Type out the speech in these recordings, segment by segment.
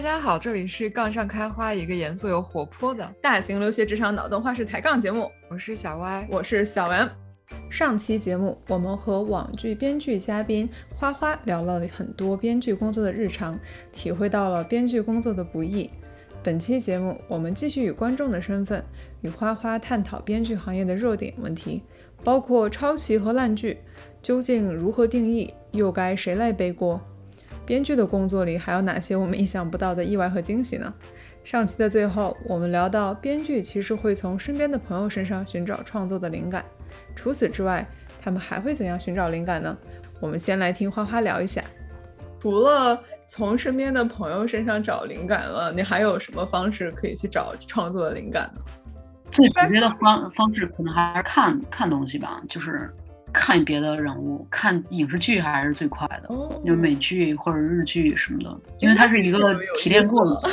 大家好，这里是杠上开花，一个严肃又活泼的大型留学职场脑洞话式抬杠节目。我是小歪，我是小文。上期节目，我们和网剧编剧嘉宾花花聊了很多编剧工作的日常，体会到了编剧工作的不易。本期节目，我们继续以观众的身份，与花花探讨编剧行业的热点问题，包括抄袭和烂剧究竟如何定义，又该谁来背锅？编剧的工作里还有哪些我们意想不到的意外和惊喜呢？上期的最后，我们聊到编剧其实会从身边的朋友身上寻找创作的灵感。除此之外，他们还会怎样寻找灵感呢？我们先来听花花聊一下。除了从身边的朋友身上找灵感了，你还有什么方式可以去找创作的灵感呢？最直接的方方式可能还是看看东西吧，就是。看别的人物，看影视剧还是最快的，就美剧或者日剧什么的，因为它是一个提炼过程。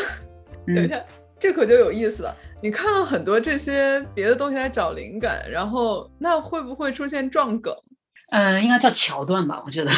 对，这可就有意思了。你看了很多这些别的东西来找灵感，然后那会不会出现撞梗？嗯，应该叫桥段吧，我觉得。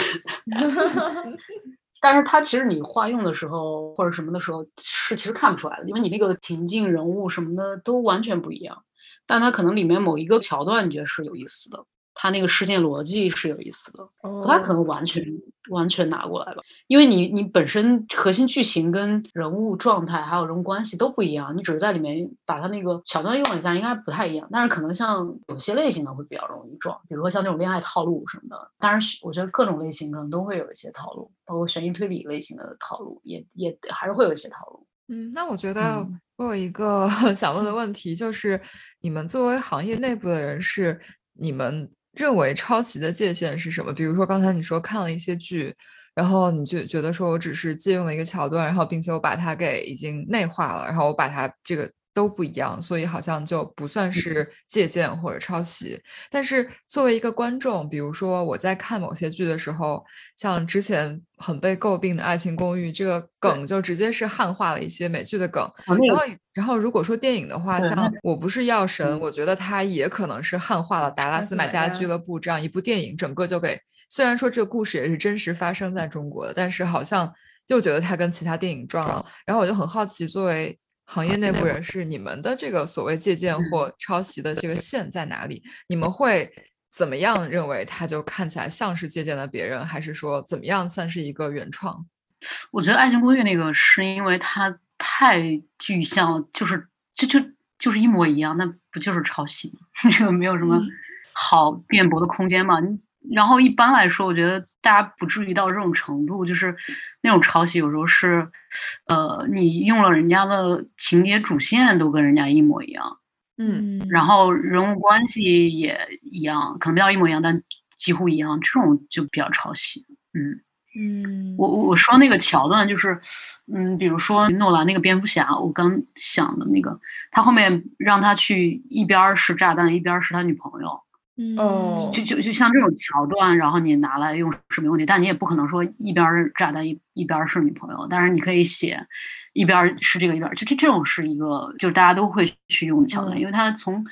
但是它其实你化用的时候或者什么的时候是其实看不出来的，因为你那个情境人物什么的都完全不一样，但它可能里面某一个桥段你觉得是有意思的。他那个事件逻辑是有意思的，不太可能完全完全拿过来吧，因为你你本身核心剧情跟人物状态还有人物关系都不一样，你只是在里面把它那个桥段用一下，应该不太一样。但是可能像有些类型的会比较容易撞，比如说像那种恋爱套路什么的。当然，我觉得各种类型可能都会有一些套路，包括悬疑推理类型的套路也也还是会有一些套路。嗯，那我觉得我有一个 想问的问题，就是你们作为行业内部的人士，你们。认为抄袭的界限是什么？比如说刚才你说看了一些剧，然后你就觉得说我只是借用了一个桥段，然后并且我把它给已经内化了，然后我把它这个。都不一样，所以好像就不算是借鉴或者抄袭。但是作为一个观众，比如说我在看某些剧的时候，像之前很被诟病的《爱情公寓》，这个梗就直接是汉化了一些美剧的梗。然后，然后如果说电影的话，像《我不是药神》，我觉得它也可能是汉化了《达拉斯买家俱乐部》这样一部电影，整个就给虽然说这个故事也是真实发生在中国的，但是好像又觉得它跟其他电影撞了。然后我就很好奇，作为。行业内部人士，你们的这个所谓借鉴或抄袭的这个线在哪里？你们会怎么样认为它就看起来像是借鉴了别人，还是说怎么样算是一个原创？我觉得《爱情公寓》那个是因为它太具象了，就是就就就是一模一样，那不就是抄袭吗？这个没有什么好辩驳的空间嘛？然后一般来说，我觉得大家不至于到这种程度，就是那种抄袭，有时候是，呃，你用了人家的情节主线都跟人家一模一样，嗯，然后人物关系也一样，可能不要一模一样，但几乎一样，这种就比较抄袭，嗯嗯，我我说那个桥段就是，嗯，比如说诺兰那个蝙蝠侠，我刚想的那个，他后面让他去一边是炸弹，一边是他女朋友。哦，就就就像这种桥段，然后你拿来用是没问题，但你也不可能说一边炸弹一一边是女朋友，但是你可以写一边是这个一边，就这这种是一个就是大家都会去用的桥段，因为它从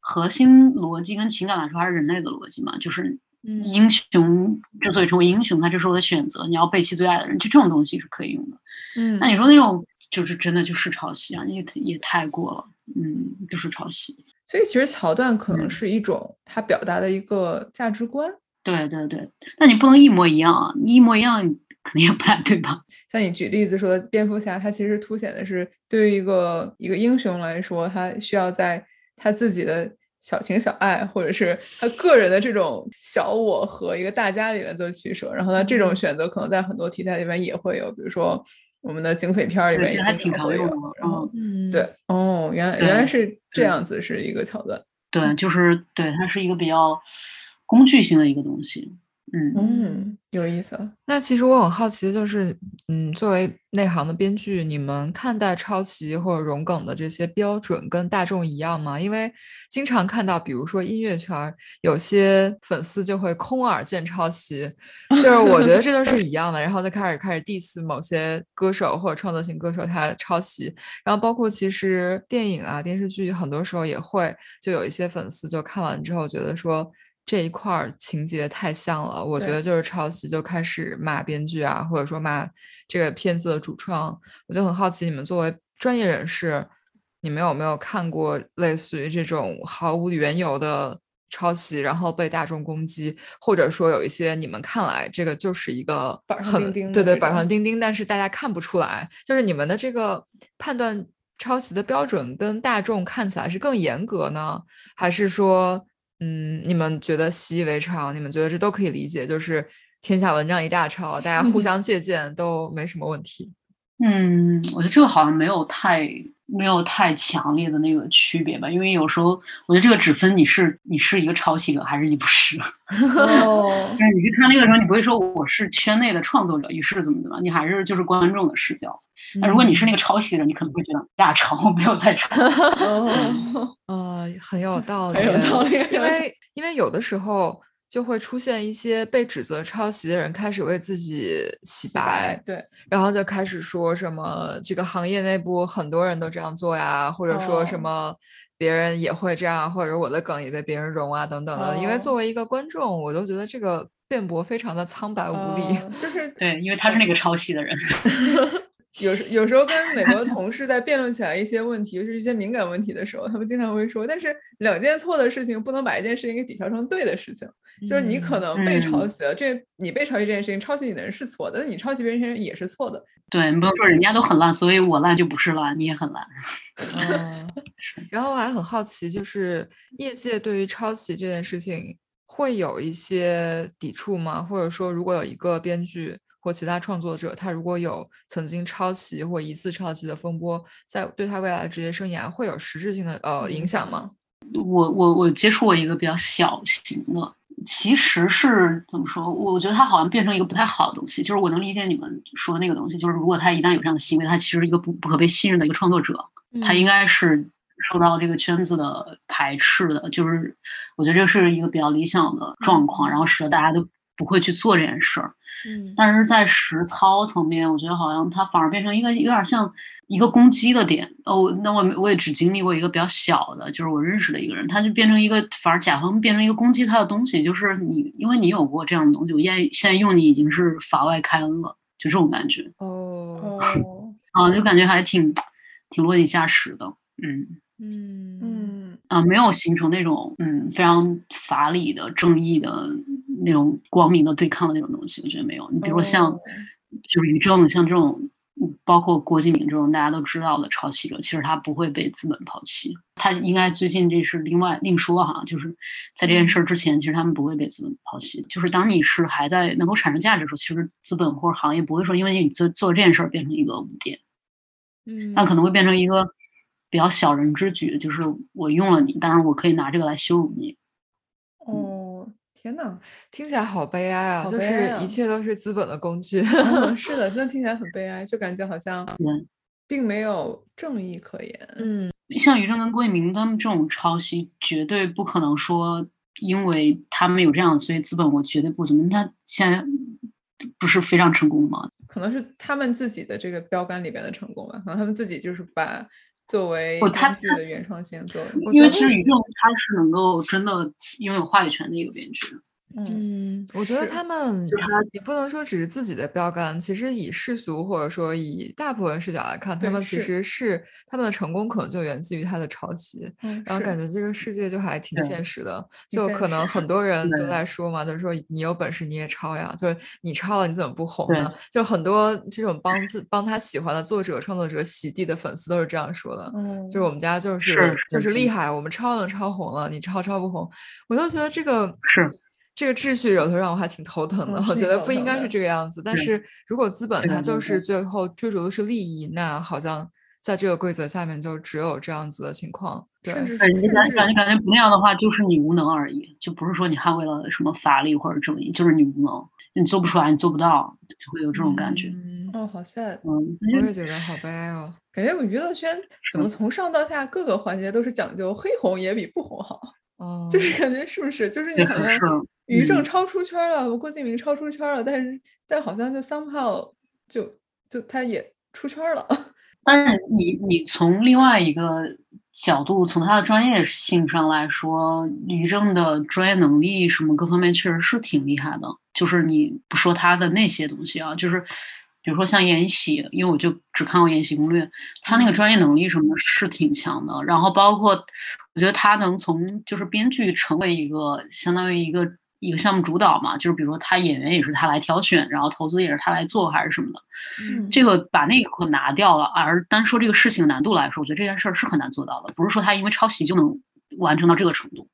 核心逻辑跟情感来说还是人类的逻辑嘛，就是英雄之所以成为英雄，他就是我的选择，你要背弃最爱的人，就这种东西是可以用的。嗯，那你说那种就是真的就是抄袭啊，也也太过了，嗯，就是抄袭。所以其实桥段可能是一种他表达的一个价值观。对对对，但你不能一模一样啊！你一模一样肯定也不太对吧？像你举例子说的蝙蝠侠，他其实凸显的是对于一个一个英雄来说，他需要在他自己的小情小爱，或者是他个人的这种小我和一个大家里面做取舍。然后呢，这种选择可能在很多题材里面也会有，比如说。我们的警匪片里面也经常用的，然后对哦，原来原来是这样子，是一个桥段。对，就是对，它是一个比较工具性的一个东西。嗯嗯，有意思。那其实我很好奇的就是，嗯，作为内行的编剧，你们看待抄袭或者融梗的这些标准跟大众一样吗？因为经常看到，比如说音乐圈有些粉丝就会空耳见抄袭，就是我觉得这都是一样的，然后再开始开始 diss 某些歌手或者创作型歌手他抄袭，然后包括其实电影啊电视剧很多时候也会就有一些粉丝就看完之后觉得说。这一块儿情节太像了，我觉得就是抄袭，就开始骂编剧啊，或者说骂这个片子的主创。我就很好奇，你们作为专业人士，你们有没有看过类似于这种毫无缘由的抄袭，然后被大众攻击，或者说有一些你们看来这个就是一个很对对板上钉钉，但是大家看不出来，就是你们的这个判断抄袭的标准跟大众看起来是更严格呢，还是说？嗯，你们觉得习以为常？你们觉得这都可以理解？就是天下文章一大抄，大家互相借鉴都没什么问题。嗯，我觉得这个好像没有太没有太强烈的那个区别吧，因为有时候我觉得这个只分你是你是一个抄袭者还是你不是。哦，但是你去看那个时候，你不会说我是圈内的创作者，你是怎么怎么，你还是就是观众的视角。那如果你是那个抄袭者，你可能会觉得大抄 没有在抄。哦，呃，很有道理，很有道理。因为因为有的时候就会出现一些被指责抄袭的人开始为自己洗白，对，然后就开始说什么这个行业内部很多人都这样做呀，或者说什么别人也会这样，或者我的梗也被别人融啊等等的。因为作为一个观众，我都觉得这个辩驳非常的苍白无力。就是对，因为他是那个抄袭的人。有时有时候跟美国的 同事在辩论起来一些问题，就是一些敏感问题的时候，他们经常会说：“但是两件错的事情不能把一件事情给抵消成对的事情。就是你可能被抄袭了，这你被抄袭这件事情，抄袭你的人是错的，但你抄袭别人也是错的。对你不能说人家都很烂，所以我烂就不是烂，你也很烂。嗯，然后我还很好奇，就是业界对于抄袭这件事情会有一些抵触吗？或者说，如果有一个编剧。或其他创作者，他如果有曾经抄袭或疑似抄袭的风波，在对他未来的职业生涯会有实质性的呃影响吗？我我我接触过一个比较小型的，其实是怎么说？我觉得他好像变成一个不太好的东西。就是我能理解你们说的那个东西，就是如果他一旦有这样的行为，他其实是一个不不可被信任的一个创作者，他应该是受到这个圈子的排斥的。就是我觉得这是一个比较理想的状况，然后使得大家都。不会去做这件事儿，嗯，但是在实操层面，我觉得好像它反而变成一个有点像一个攻击的点。哦，那我我也只经历过一个比较小的，就是我认识的一个人，他就变成一个反而甲方变成一个攻击他的东西，就是你因为你有过这样的东西，我现现在用你已经是法外开恩了，就这种感觉。哦，啊，就感觉还挺挺落井下石的，嗯嗯嗯，啊，没有形成那种嗯非常法理的正义的。那种光明的对抗的那种东西，我觉得没有。你比如说像，就是于正，像这种，包括郭敬明这种大家都知道的抄袭者，其实他不会被资本抛弃。他应该最近这是另外另说哈，就是在这件事之前，其实他们不会被资本抛弃。就是当你是还在能够产生价值的时候，其实资本或者行业不会说因为你做做这件事变成一个污点，嗯，那可能会变成一个比较小人之举，就是我用了你，当然我可以拿这个来羞辱你。哦。天呐，听起来好悲哀啊！就是一切都是资本的工具。是的，真的听起来很悲哀，就感觉好像并没有正义可言。嗯，像于正跟郭敬明他们这种抄袭，绝对不可能说因为他们有这样，所以资本我绝对不怎么。他现在不是非常成功吗？可能是他们自己的这个标杆里边的成功吧。可能他们自己就是把。作为编剧的原创性，作为因为其实于正他是能够真的拥有话语权的一个编剧。嗯，我觉得他们也不能说只是自己的标杆，其实以世俗或者说以大部分视角来看，他们其实是他们的成功可能就源自于他的抄袭。然后感觉。这个世界就还挺现实的，就可能很多人都在。说嘛，就是说你有本事你也抄呀，就是你抄了你怎么不红呢？就很多这种帮自帮他喜欢的作者创作者洗地的粉丝都是这样说的，就是我们。家就是就是厉。害，我们抄能抄红了，你抄抄不红，我就觉得这个是。这个秩序有时候让我还挺头疼的，我觉得不应该是这个样子。但是如果资本它就是最后追逐的是利益，那好像在这个规则下面就只有这样子的情况。对，甚至感觉感觉不那样的话，就是你无能而已，就不是说你捍卫了什么法律或者正义，就是你无能，你做不出来，你做不到，就会有这种感觉。嗯哦，好 sad，嗯，我也觉得好悲哀哦。感觉我娱乐圈怎么从上到下各个环节都是讲究黑红也比不红好。哦，就是感觉是不是？就是你好像于正超出圈了，郭敬明超出圈了，但是但好像就 somehow 就就他也出圈了。但是你你从另外一个角度，从他的专业性上来说，于正的专业能力什么各方面确实是挺厉害的。就是你不说他的那些东西啊，就是比如说像《延禧》，因为我就只看过《延禧攻略》，他那个专业能力什么是挺强的。然后包括我觉得他能从就是编剧成为一个相当于一个。一个项目主导嘛，就是比如说他演员也是他来挑选，然后投资也是他来做，还是什么的。嗯，这个把那个拿掉了，而单说这个事情难度来说，我觉得这件事儿是很难做到的。不是说他因为抄袭就能完成到这个程度，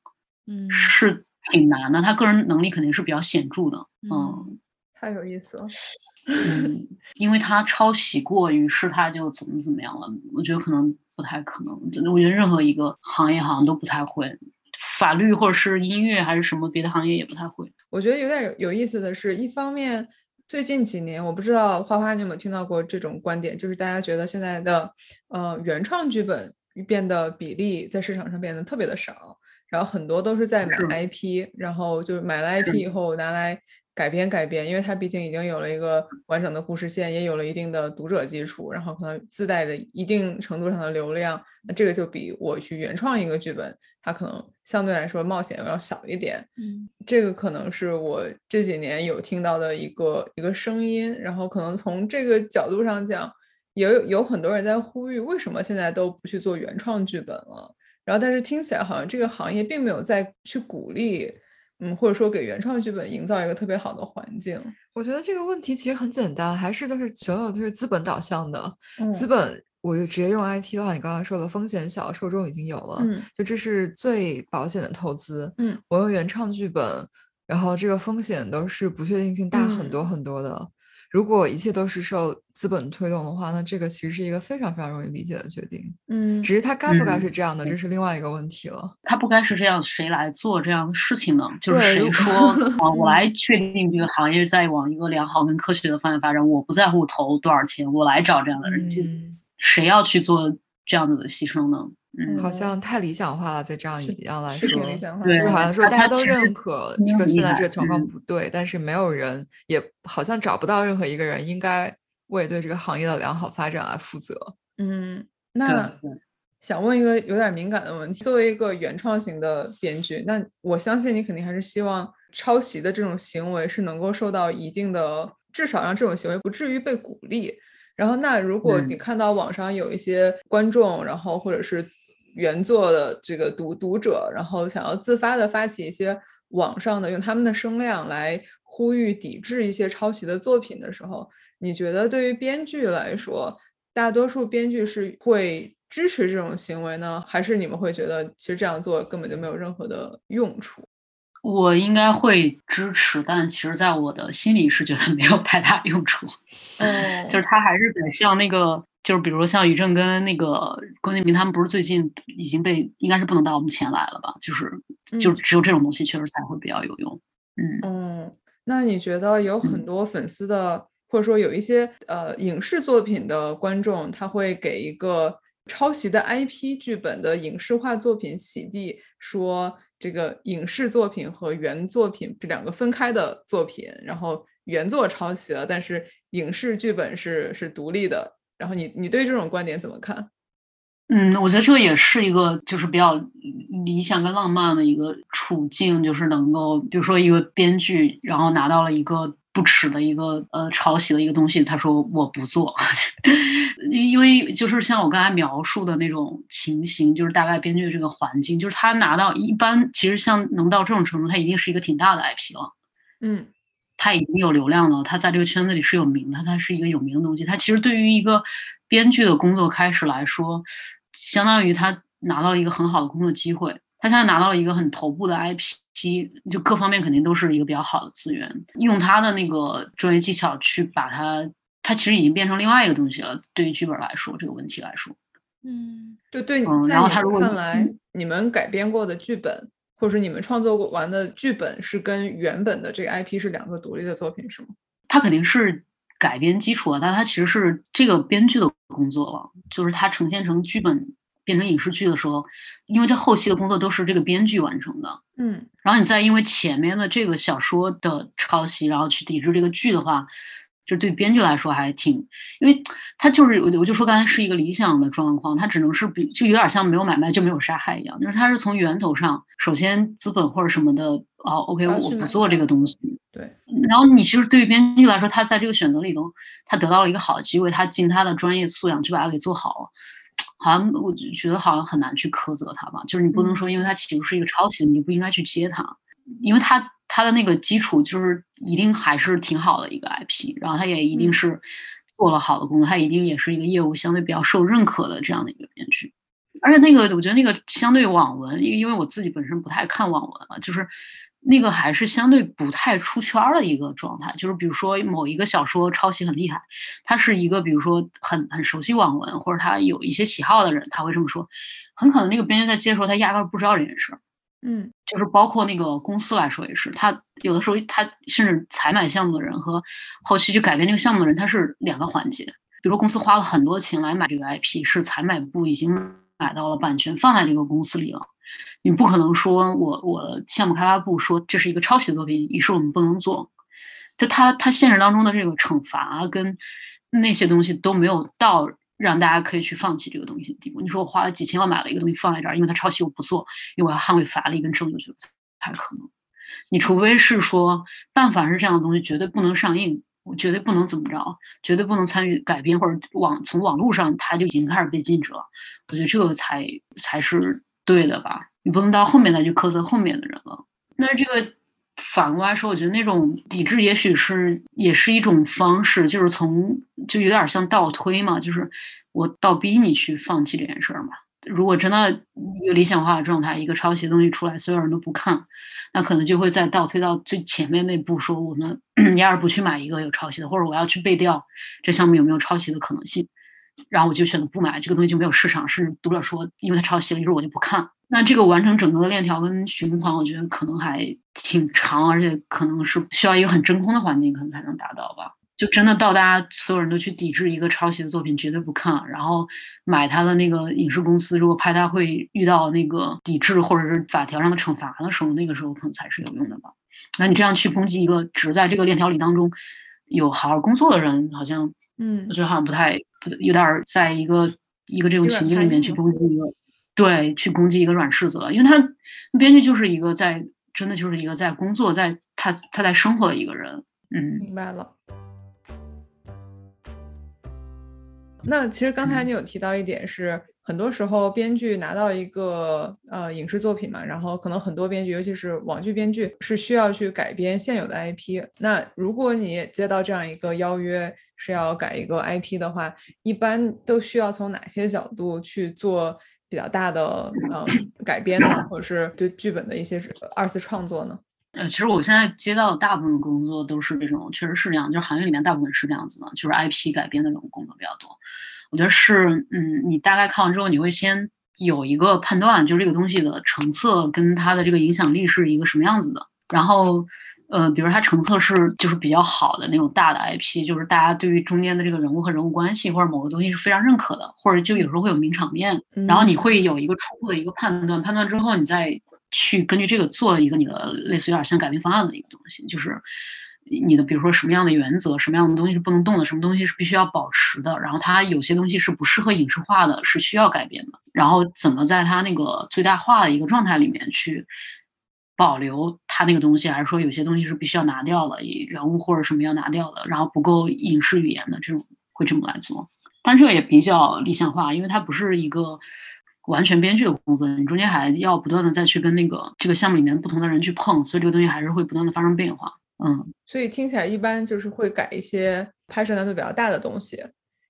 嗯，是挺难的。他个人能力肯定是比较显著的。嗯，太有意思了。嗯，因为他抄袭过，于是他就怎么怎么样了。我觉得可能不太可能。我觉得任何一个行业好像都不太会。法律或者是音乐还是什么别的行业也不太会。我觉得有点有有意思的是，一方面最近几年我不知道花花你有没有听到过这种观点，就是大家觉得现在的呃原创剧本变得比例在市场上变得特别的少，然后很多都是在买 IP，然后就是买了 IP 以后拿来。改编改编，因为它毕竟已经有了一个完整的故事线，也有了一定的读者基础，然后可能自带着一定程度上的流量。那这个就比我去原创一个剧本，它可能相对来说冒险要小一点。嗯，这个可能是我这几年有听到的一个一个声音。然后可能从这个角度上讲，也有有很多人在呼吁，为什么现在都不去做原创剧本了？然后但是听起来好像这个行业并没有再去鼓励。嗯，或者说给原创剧本营造一个特别好的环境，我觉得这个问题其实很简单，还是就是所有都是资本导向的。资嗯本，我就直接用 IP 的话，你刚刚说的风险小，受众已经有了，嗯就这是最保险的投资。嗯，我用原创剧本，然后这个风险都是不确定性大很多嗯很多的。如果一切都是受资本推动的话，那这个其实是一个非常非常容易理解的决定。嗯只是它该不该嗯是这样的，对这是另外一个问题了。它不该是这样，谁来做这样的事情呢？就是谁说 啊，我来确定这个行业在往一个良好跟科学的方向发展，我不在乎投多少钱，我来找这样的人，谁要去做这样子的牺牲呢？嗯，好像太理想化了，在这样一样来说，理想化就是好像说大家都认可这个现在这个情况嗯。不对，但是没有人也好像找不到任何一个人应该为对这个行业的良好发展来负责。嗯，那想问一个有点敏感的问题，作为一个原创型的编剧，那我相信你肯定还是希望抄袭的这种行为是能够受到一定的，至少让这种行为不至于被鼓励。然后，那如果你嗯。看到网上有一些观众，然后或者是原作的这个读读者，然后想要自发的发起一些网上的用他们的声量来呼吁抵制一些抄袭的作品的时候，你觉得对于编剧来说，大多数编剧是会支持这种行为呢，还是你们会觉得其实这样做根本就没有任何的用处？我应该会支持，但其实在我的心里是觉得没有太大用处。嗯就是他还是得像那个，就是比如像于正跟那个郭敬明他们，不是最近已经被应该是不能到我们前来了吧？就是就嗯只有这种东西确实才会比较有用。嗯嗯，那你觉得有很嗯多粉丝的，或者说有一些呃影视作品的观众，他会给一个抄袭的 IP 剧本的影视化作品洗地，说这个影视作品和原作品这两个分开的作品，然后原作抄袭了，但是影视剧本是是独立的。然后你你对这种观点怎么看？嗯，我觉得这个也是一个就是比较理想跟浪漫的一个处境，就是能够比如说一个编剧，然后拿到了一个不耻的一个呃抄袭的一个东西，他说我不做，因为就是像我刚才描述的那种情形，就是大概编剧的这个环境，就是他拿到一般其实像能到这种程度，他一定是一个挺大的 IP 了。嗯他已经有流量了，他在这个圈子里是有名的，他是一个有名的东西。他其实对于一个编剧的工作开始来说，相当于他拿到了一个很好的工作机会。他现在拿到了一个很头部的 IP，就各方面肯定都是一个比较好的资源，用他的那个专业技巧去把它，他其实已经变成另外一个东西了。对于剧本来说，这个问题来说，嗯，就对你嗯在你们然后他如果看来，你们改编过的剧本，或者是你们创作过完的剧本，是跟原本的这个 IP 是两个独立的作品，是吗？它肯定是改编基础啊，但它其实是这个编剧的工作了，就是它呈现成剧本变成影视剧的时候，因为这后期的工作都是这个编剧完成的，嗯然后你再因为前面的这个小说的抄袭，然后去抵制这个剧的话，就对编剧来说还挺，因为他就是我我就说刚才是一个理想的状况，他只能是比就有点像没有买卖就没有杀害一样，就是他是从源头上，首先资本或者什么的，哦，OK，我不做这个东西，对，然后你其实对于编剧来说，他在这个选择里头，他得到了一个好的机会，他尽他的专业素养去把它给做好，好像我觉得好像很难去苛责他吧，就是你不能说因为他其实是一个抄袭，你就不应该去接他，因为他。他的那个基础就是一定还是挺好的一个 IP，然后他也一定是做了好的工作，他一定也是一个业务相对比较受认可的这样的一个编剧。而且那个我觉得那个相对网文，因因为我自己本身不太看网文了，就是那个还是相对不太出圈的一个状态。就是比如说某一个小说抄袭很厉害，他是一个比如说很很熟悉网文或者他有一些喜好的人，他会这么说，很可能那个编剧在接的时候他压根不知道这件事儿。嗯，就是包括那个公司来说也是，他有的时候他甚至采买项目的人和后期去改变这个项目的人，他是两个环节。比如说公司花了很多钱来买这个 IP，是采买部已经买到了版权放在这个公司里了，你不可能说我我项目开发部说这是一个抄袭作品，于是我们不能做。就他他现实当中的这个惩罚跟那些东西都没有到。让大家可以去放弃这个东西的地步。你说我花了几千万买了一个东西放在这儿，因为它抄袭我不做，因为我要捍卫法律跟证据，不太可能。你除非是说，但凡是这样的东西，绝对不能上映，我绝对不能怎么着，绝对不能参与改编或者网从网络上它就已经开始被禁止了。我觉得这个才才是对的吧？你不能到后面再去苛责后面的人了。那这个。反过来说，我觉得那种抵制也许是也是一种方式，就是从就有点像倒推嘛，就是我倒逼你去放弃这件事儿嘛。如果真的一个理想化的状态，一个抄袭的东西出来，所有人都不看，那可能就会再倒推到最前面那步，说我们 压而不去买一个有抄袭的，或者我要去背调这项目有没有抄袭的可能性，然后我就选择不买这个东西就没有市场，甚至读者说因为它抄袭了，于是我就不看。那这个完成整个的链条跟循环，我觉得可能还挺长，而且可能是需要一个很真空的环境，可能才能达到吧。就真的到大家所有人都去抵制一个抄袭的作品，绝对不看，然后买他的那个影视公司，如果拍他会遇到那个抵制或者是法条上的惩罚的时候，那个时候可能才是有用的吧。那你这样去攻击一个只在这个链条里当中有好好工作的人，好像，嗯，我觉得好像不太，有点在一个一个这种情境里面去攻击一个。对，去攻击一个软柿子了，因为他编剧就是一个在真的就是一个在工作，在他他在生活的一个人。嗯，明白了。那其实刚才你有提到一点是，很多时候编剧拿到一个呃影视作品嘛，然后可能很多编剧，尤其是网剧编剧，是需要去改编现有的 IP。那如果你接到这样一个邀约，是要改一个 IP 的话，一般都需要从哪些角度去做？比较大的呃改编呢，或者是对剧本的一些二次创作呢？呃，其实我现在接到的大部分工作都是这种，确实是这样，就是行业里面大部分是这样子的，就是 IP 改编的这种工作比较多。我觉得是，嗯，你大概看完之后，你会先有一个判断，就是这个东西的成色跟它的这个影响力是一个什么样子的，然后。呃，比如它成册是就是比较好的那种大的 IP，就是大家对于中间的这个人物和人物关系或者某个东西是非常认可的，或者就有时候会有名场面，然后你会有一个初步的一个判断，判断之后你再去根据这个做一个你的类似有点像改编方案的一个东西，就是你的比如说什么样的原则，什么样的东西是不能动的，什么东西是必须要保持的，然后它有些东西是不适合影视化的，是需要改变的，然后怎么在它那个最大化的一个状态里面去。保留他那个东西，还是说有些东西是必须要拿掉的，人物或者什么要拿掉的，然后不够影视语言的这种会这么来做。但这个也比较理想化，因为它不是一个完全编剧的工作，你中间还要不断的再去跟那个这个项目里面不同的人去碰，所以这个东西还是会不断的发生变化。嗯，所以听起来一般就是会改一些拍摄难度比较大的东西，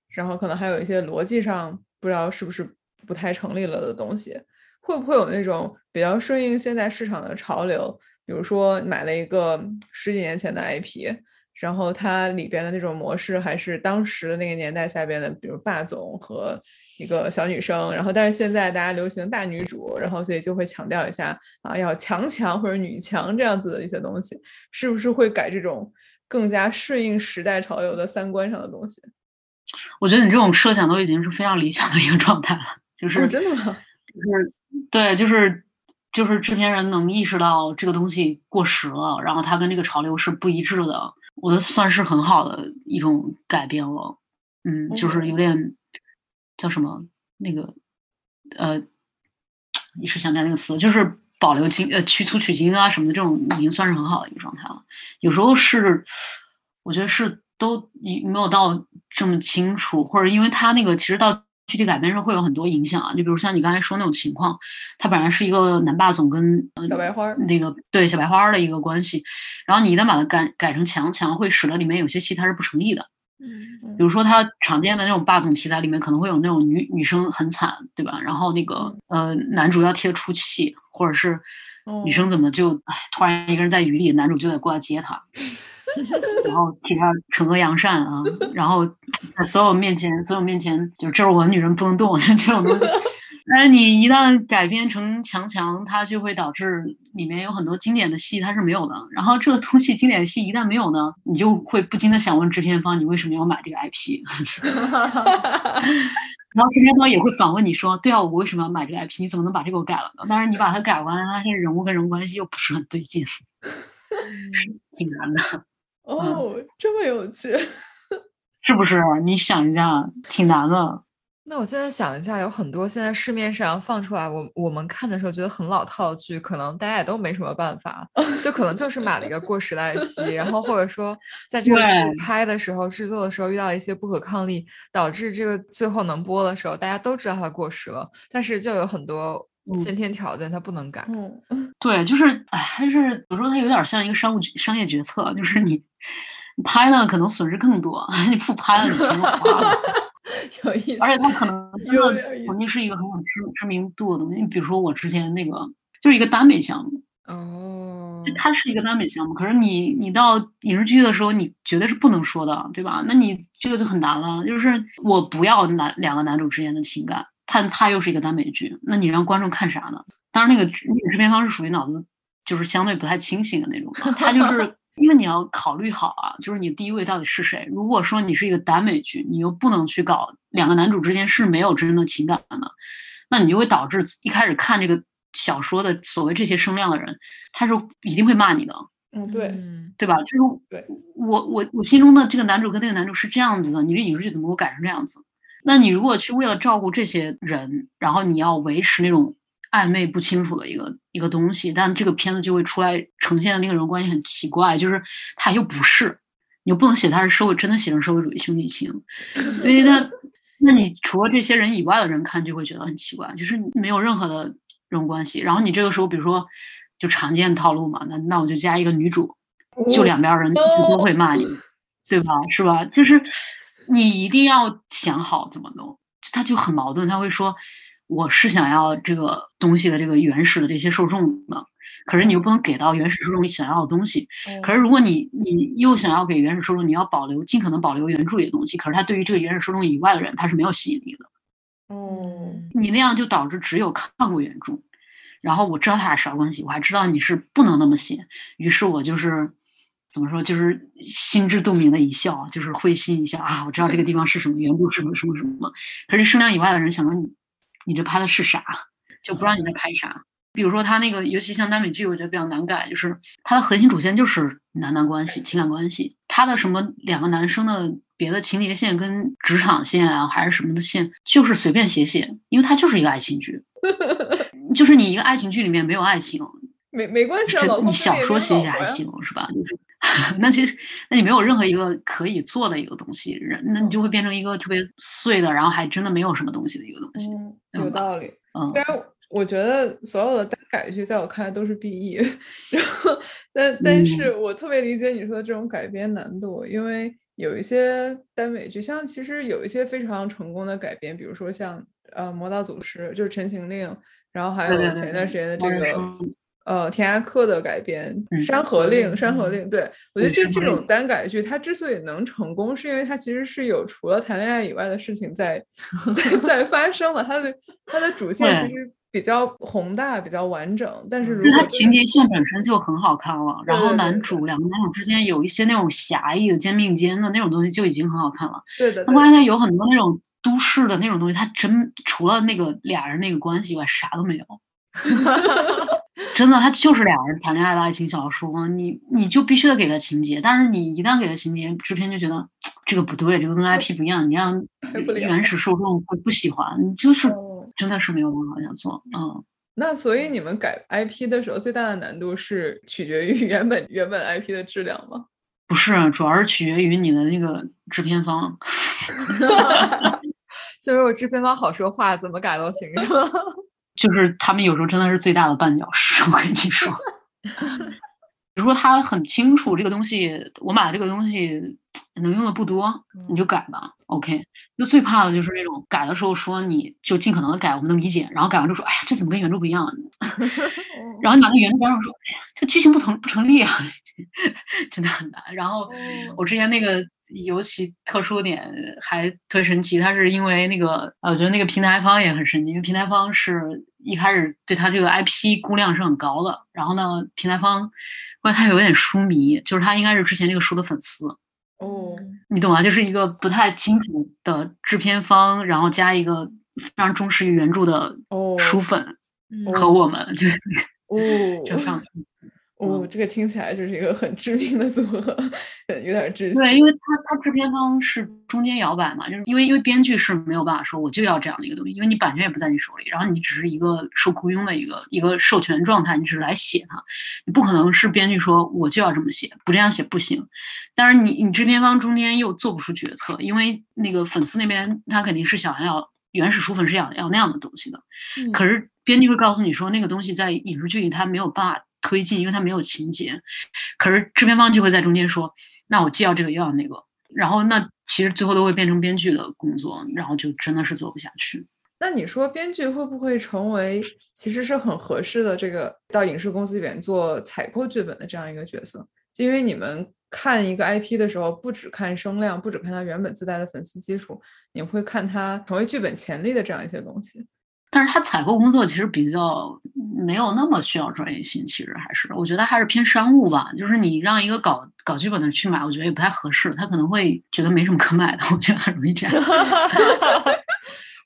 然后可能还有一些逻辑上不知道是不是不太成立了的东西。会不会有那种比较顺应现在市场的潮流？比如说买了一个十几年前的 IP，然后它里边的那种模式还是当时的那个年代下边的，比如霸总和一个小女生，然后但是现在大家流行大女主，然后所以就会强调一下啊，要强强或者女强这样子的一些东西，是不是会改这种更加顺应时代潮流的三观上的东西？我觉得你这种设想都已经是非常理想的一个状态了，就是真的吗？就是。对，就是就是制片人能意识到这个东西过时了，然后他跟这个潮流是不一致的。我觉得算是很好的一种改变了。嗯，就是有点叫什么那个呃，一时想不起来那个词，就是保留精呃去粗取精啊什么的，这种已经算是很好的一个状态了。有时候是我觉得是都你没有到这么清楚，或者因为他那个其实到。具体改编上会有很多影响啊，就比如像你刚才说那种情况，他本来是一个男霸总跟小白花那个对小白花的一个关系，然后你一旦把它改改成强强，会使得里面有些戏它是不成立的。嗯，比如说他常见的那种霸总题材里面，可能会有那种女女生很惨，对吧？然后那个呃男主要替她出气，或者是女生怎么就哎突然一个人在雨里，男主就得过来接她。然后替他惩恶扬善啊，然后在所有面前，所有面前，就这是我的女人不能动，就 这种东西。但是你一旦改编成强强，它就会导致里面有很多经典的戏它是没有的。然后这个东西经典的戏一旦没有呢，你就会不禁的想问制片方，你为什么要买这个 IP？然后制片方也会反问你说，对啊，我为什么要买这个 IP？你怎么能把这个给改了呢？但是你把它改完，它现人物跟人物关系又不是很对劲，是挺难的。哦，这么有趣，是不是？你想一下，挺难的。那我现在想一下，有很多现在市面上放出来，我我们看的时候觉得很老套的剧，可能大家也都没什么办法，就可能就是买了一个过时的 IP，然后或者说在这个剧拍的时候、制作的时候遇到一些不可抗力，导致这个最后能播的时候，大家都知道它过时了，但是就有很多先天条件他不能改。嗯，对，就是，哎，就是有时候他有点像一个商务商业决策，就是你。拍了可能损失更多，你不拍了你钱花了，有意思。而且他可能真的曾经是一个很有知知名度的东西。你比如说我之前那个就是一个耽美项目，哦，它是一个耽美项目，可是你你到影视剧的时候，你绝对是不能说的，对吧？那你这个就很难了。就是我不要男两个男主之间的情感，他他又是一个耽美剧，那你让观众看啥呢？当然，那个那个制片方是属于脑子就是相对不太清醒的那种，他就是。因为你要考虑好啊，就是你第一位到底是谁。如果说你是一个耽美剧，你又不能去搞两个男主之间是没有真正的情感的，那你就会导致一开始看这个小说的所谓这些声量的人，他是一定会骂你的。嗯，对，对吧？就是对我我我心中的这个男主跟那个男主是这样子的，你这影视剧怎么给我改成这样子？那你如果去为了照顾这些人，然后你要维持那种。暧昧不清楚的一个一个东西，但这个片子就会出来呈现的那个人关系很奇怪，就是他又不是，你又不能写他是社会真的写成社会主义兄弟情，所以他，那你除了这些人以外的人看就会觉得很奇怪，就是没有任何的这种关系。然后你这个时候，比如说就常见套路嘛，那那我就加一个女主，就两边人都会骂你，对吧？是吧？就是你一定要想好怎么弄，他就很矛盾，他会说。我是想要这个东西的这个原始的这些受众的，可是你又不能给到原始受众你想要的东西。可是如果你你又想要给原始受众，你要保留尽可能保留原著里的东西，可是他对于这个原始受众以外的人，他是没有吸引力的。哦，你那样就导致只有看过原著，然后我知道他俩啥关系，我还知道你是不能那么写，于是我就是怎么说，就是心知肚明的一笑，就是会心一笑啊，我知道这个地方是什么原著是什么什么什么。可是声量以外的人想说你。你这拍的是啥？就不知道你在拍啥。比如说他那个，尤其像耽美剧，我觉得比较难改，就是它的核心主线就是男男关系、情感关系。他的什么两个男生的别的情节线跟职场线啊，还是什么的线，就是随便写写，因为它就是一个爱情剧。就是你一个爱情剧里面没有爱情，没没关系，你小说写写还行是吧？就是 那其实那你没有任何一个可以做的一个东西，人那你就会变成一个特别碎的，然后还真的没有什么东西的一个东西。有道理，虽然我觉得所有的单改剧在我看来都是 BE，然后但但是我特别理解你说的这种改编难度，因为有一些耽美剧，像其实有一些非常成功的改编，比如说像呃《魔道祖师》，就是《陈情令》，然后还有前一段时间的这个呃《天涯客》的改编《山河令》，《山河令》，对我觉得这这种单改剧，它之所以能成功，是因为它其实是有除了谈恋爱以外的事情在 在在发生的，它的它的主线其实比较宏大，比较完整。但是如果它情节线本身就很好看了，然后男主两个男主之间有一些那种侠义的肩并肩的那种东西就已经很好看了。对的。那关键有很多那种都市的那种东西，它真除了那个俩人那个关系以外啥都没有。真的，他就是俩人谈恋爱的爱情小说，你你就必须得给他情节，但是你一旦给他情节，制片就觉得这个不对，这个跟 IP 不一样，你让 原始受众会不喜欢，你就是真的是没有办法想做，嗯。那所以你们改 IP 的时候，最大的难度是取决于原本原本 IP 的质量吗？不是，主要是取决于你的那个制片方。就是我制片方好说话，怎么改都行，是吧？就是他们有时候真的是最大的绊脚石，我跟你说。比如说他很清楚这个东西，我买这个东西能用的不多，你就改吧。OK。就最怕的就是那种改的时候说你就尽可能的改，我们能理解。然后改完之后说，哎呀，这怎么跟原著不一样？然后你把那原著加上说，哎呀，这剧情不成不成立啊，真的很难。然后我之前那个尤其特殊点还特神奇，它是因为那个呃，我觉得那个平台方也很神奇，因为平台方是一开始对他这个 IP 估量是很高的。然后呢，平台方。关键他有点书迷，就是他应该是之前这个书的粉丝哦，你懂吗？就是一个不太清楚的制片方，然后加一个非常忠实于原著的书粉和我们，就是哦，就上。哦，这个听起来就是一个很致命的组合，有点窒息。对，因为他他制片方是中间摇摆嘛，就是因为因为编剧是没有办法说我就要这样的一个东西，因为你版权也不在你手里，然后你只是一个受雇佣的一个一个授权状态，你只是来写它，你不可能是编剧说我就要这么写，不这样写不行。但是你你制片方中间又做不出决策，因为那个粉丝那边他肯定是想要原始书粉是要要那样的东西的，可是编剧会告诉你说那个东西在影视剧里他没有办法。推进，因为它没有情节，可是制片方就会在中间说，那我既要这个又要那个，然后那其实最后都会变成编剧的工作，然后就真的是做不下去。那你说编剧会不会成为其实是很合适的这个到影视公司里边做采购剧本的这样一个角色？因为你们看一个 IP 的时候，不只看声量，不只看它原本自带的粉丝基础，你会看它成为剧本潜力的这样一些东西。但是他采购工作其实比较没有那么需要专业性，其实还是我觉得还是偏商务吧。就是你让一个搞搞剧本的去买，我觉得也不太合适，他可能会觉得没什么可买的。我觉得很容易这样。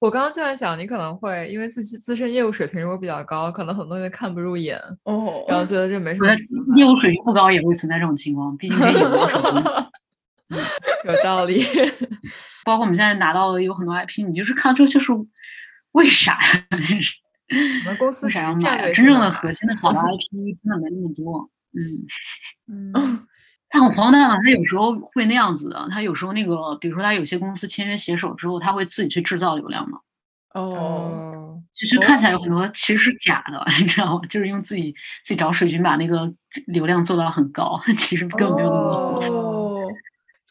我刚刚就在想，你可能会因为自己自身业务水平如果比较高，可能很多东西看不入眼哦，然后觉得这没什么。业务水平不高也会存在这种情况，毕竟没有 有道理。包括我们现在拿到的有很多 IP，你就是看了之后就是。为啥呀？我们公司啥要买？真正的核心的好的 IP 真的没那么多。嗯 嗯，他很荒诞啊！他有时候会那样子的。他有时候那个，比如说他有些公司签约携手之后，他会自己去制造流量嘛。哦，其实看起来有很多其实是假的，你知道吗？就是用自己自己找水军把那个流量做到很高，其实根本没有那么多。哦，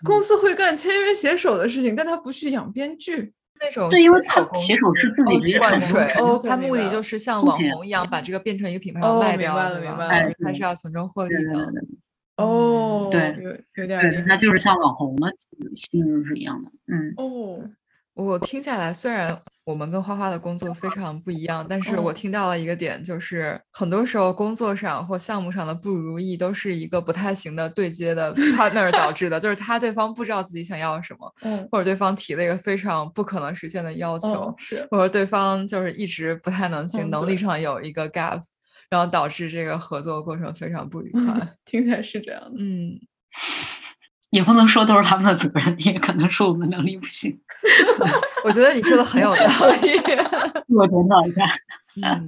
公司会干签约携手的事情，但他不去养编剧。那种对，因为他骑手是自己灌水，哦，他目的就是像网红一样把这个变成一个品牌卖掉，明白了，明白了，他是要从中获利的。哦，对，有点，他就是像网红的性质是一样的，嗯，哦。我听下来，虽然我们跟花花的工作非常不一样，但是我听到了一个点，就是很多时候工作上或项目上的不如意，都是一个不太行的对接的 partner 导致的，就是他对方不知道自己想要什么，嗯，或者对方提了一个非常不可能实现的要求，是，或者对方就是一直不太能行，能力上有一个 gap，然后导致这个合作过程非常不愉 快。听起来是这样的，嗯。也不能说都是他们的责任，也可能是我们能力不行。我觉得你说的很有道理，我检讨一下。嗯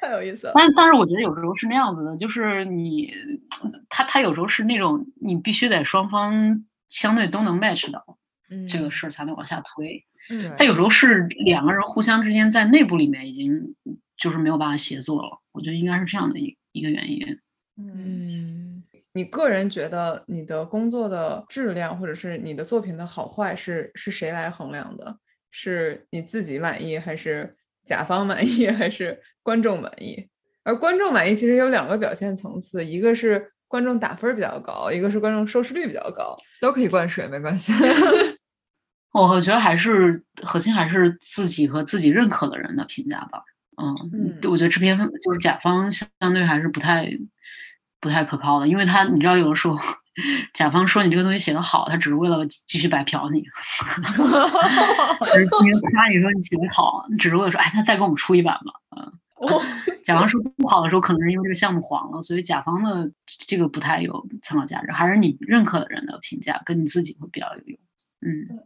太有意思了。但但是我觉得有时候是那样子的，就是你他他有时候是那种你必须得双方相对都能 match 到，这个事儿才能往下推。嗯，他有时候是两个人互相之间在内部里面已经就是没有办法协作了。我觉得应该是这样的一一个原因。嗯。你个人觉得你的工作的质量，或者是你的作品的好坏，是是谁来衡量的？是你自己满意，还是甲方满意，还是观众满意？而观众满意其实有两个表现层次，一个是观众打分比较高，一个是观众收视率比较高，都可以灌水，没关系。我我觉得还是核心还是自己和自己认可的人的评价吧。嗯，我觉得制片就是甲方相对还是不太。不太可靠的，因为他你知道，有的时候甲方说你这个东西写的好，他只是为了继续白嫖你。哈哈哈哈哈！夸你说你写的好，只是为了说，哎，他再给我们出一版吧。嗯，甲方说不好的时候，可能是因为这个项目黄了，所以甲方的这个不太有参考价值，还是你认可的人的评价跟你自己会比较有用。嗯。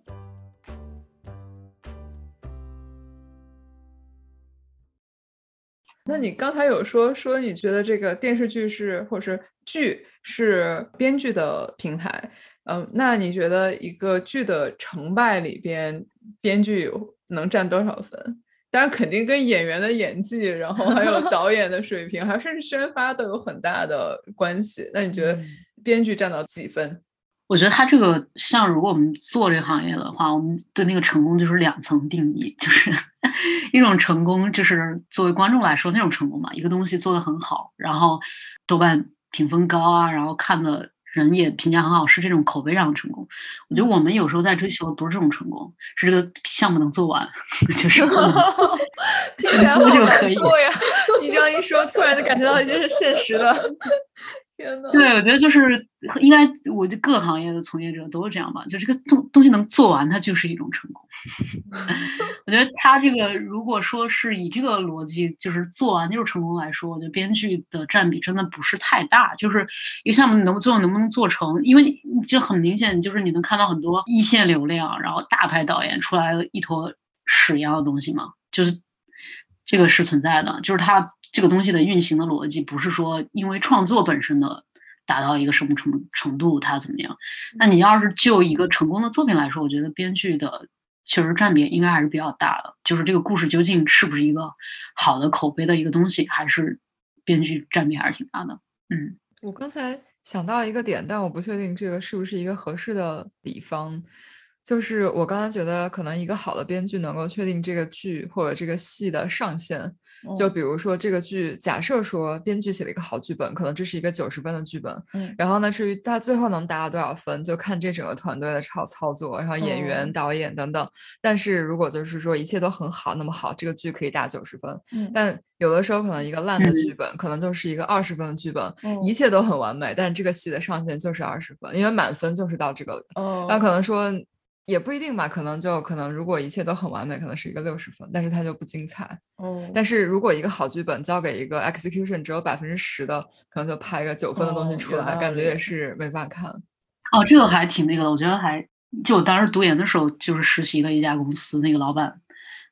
那你刚才有说说你觉得这个电视剧是或者是剧是编剧的平台，嗯，那你觉得一个剧的成败里边，编剧能占多少分？当然肯定跟演员的演技，然后还有导演的水平，还甚至宣发都有很大的关系。那你觉得编剧占到几分？我觉得他这个像，如果我们做这个行业的话，我们对那个成功就是两层定义，就是 一种成功就是作为观众来说那种成功嘛，一个东西做得很好，然后豆瓣评分高啊，然后看的人也评价很好，是这种口碑上的成功。我觉得我们有时候在追求的不是这种成功，是这个项目能做完，就是 听起来好难过呀！你这样一说，突然就感觉到一些现实的。对，我觉得就是应该，我觉得各行业的从业者都是这样吧。就这个东东西能做完，它就是一种成功。我觉得他这个如果说是以这个逻辑，就是做完就是成功来说，我觉得编剧的占比真的不是太大。就是一个项目能最后能不能做成，因为就很明显，就是你能看到很多一线流量，然后大牌导演出来一坨屎一样的东西嘛，就是这个是存在的，就是他。这个东西的运行的逻辑不是说因为创作本身的达到一个什么程程度它怎么样？那你要是就一个成功的作品来说，我觉得编剧的确实占比应该还是比较大的。就是这个故事究竟是不是一个好的口碑的一个东西，还是编剧占比还是挺大的。嗯，我刚才想到一个点，但我不确定这个是不是一个合适的比方。就是我刚才觉得，可能一个好的编剧能够确定这个剧或者这个戏的上限。就比如说这个剧，假设说编剧写了一个好剧本，可能这是一个九十分的剧本。嗯。然后呢，至于他最后能达到多少分，就看这整个团队的操操作，然后演员、导演等等。但是如果就是说一切都很好，那么好，这个剧可以打九十分。嗯。但有的时候可能一个烂的剧本，可能就是一个二十分的剧本，一切都很完美，但是这个戏的上限就是二十分，因为满分就是到这个。哦。那可能说。也不一定吧，可能就可能，如果一切都很完美，可能是一个六十分，但是它就不精彩。哦。但是如果一个好剧本交给一个 execution 只有百分之十的，可能就拍一个九分的东西出来，感觉也是没法看。哦，这个还挺那个的，我觉得还就我当时读研的时候，就是实习的一家公司那个老板，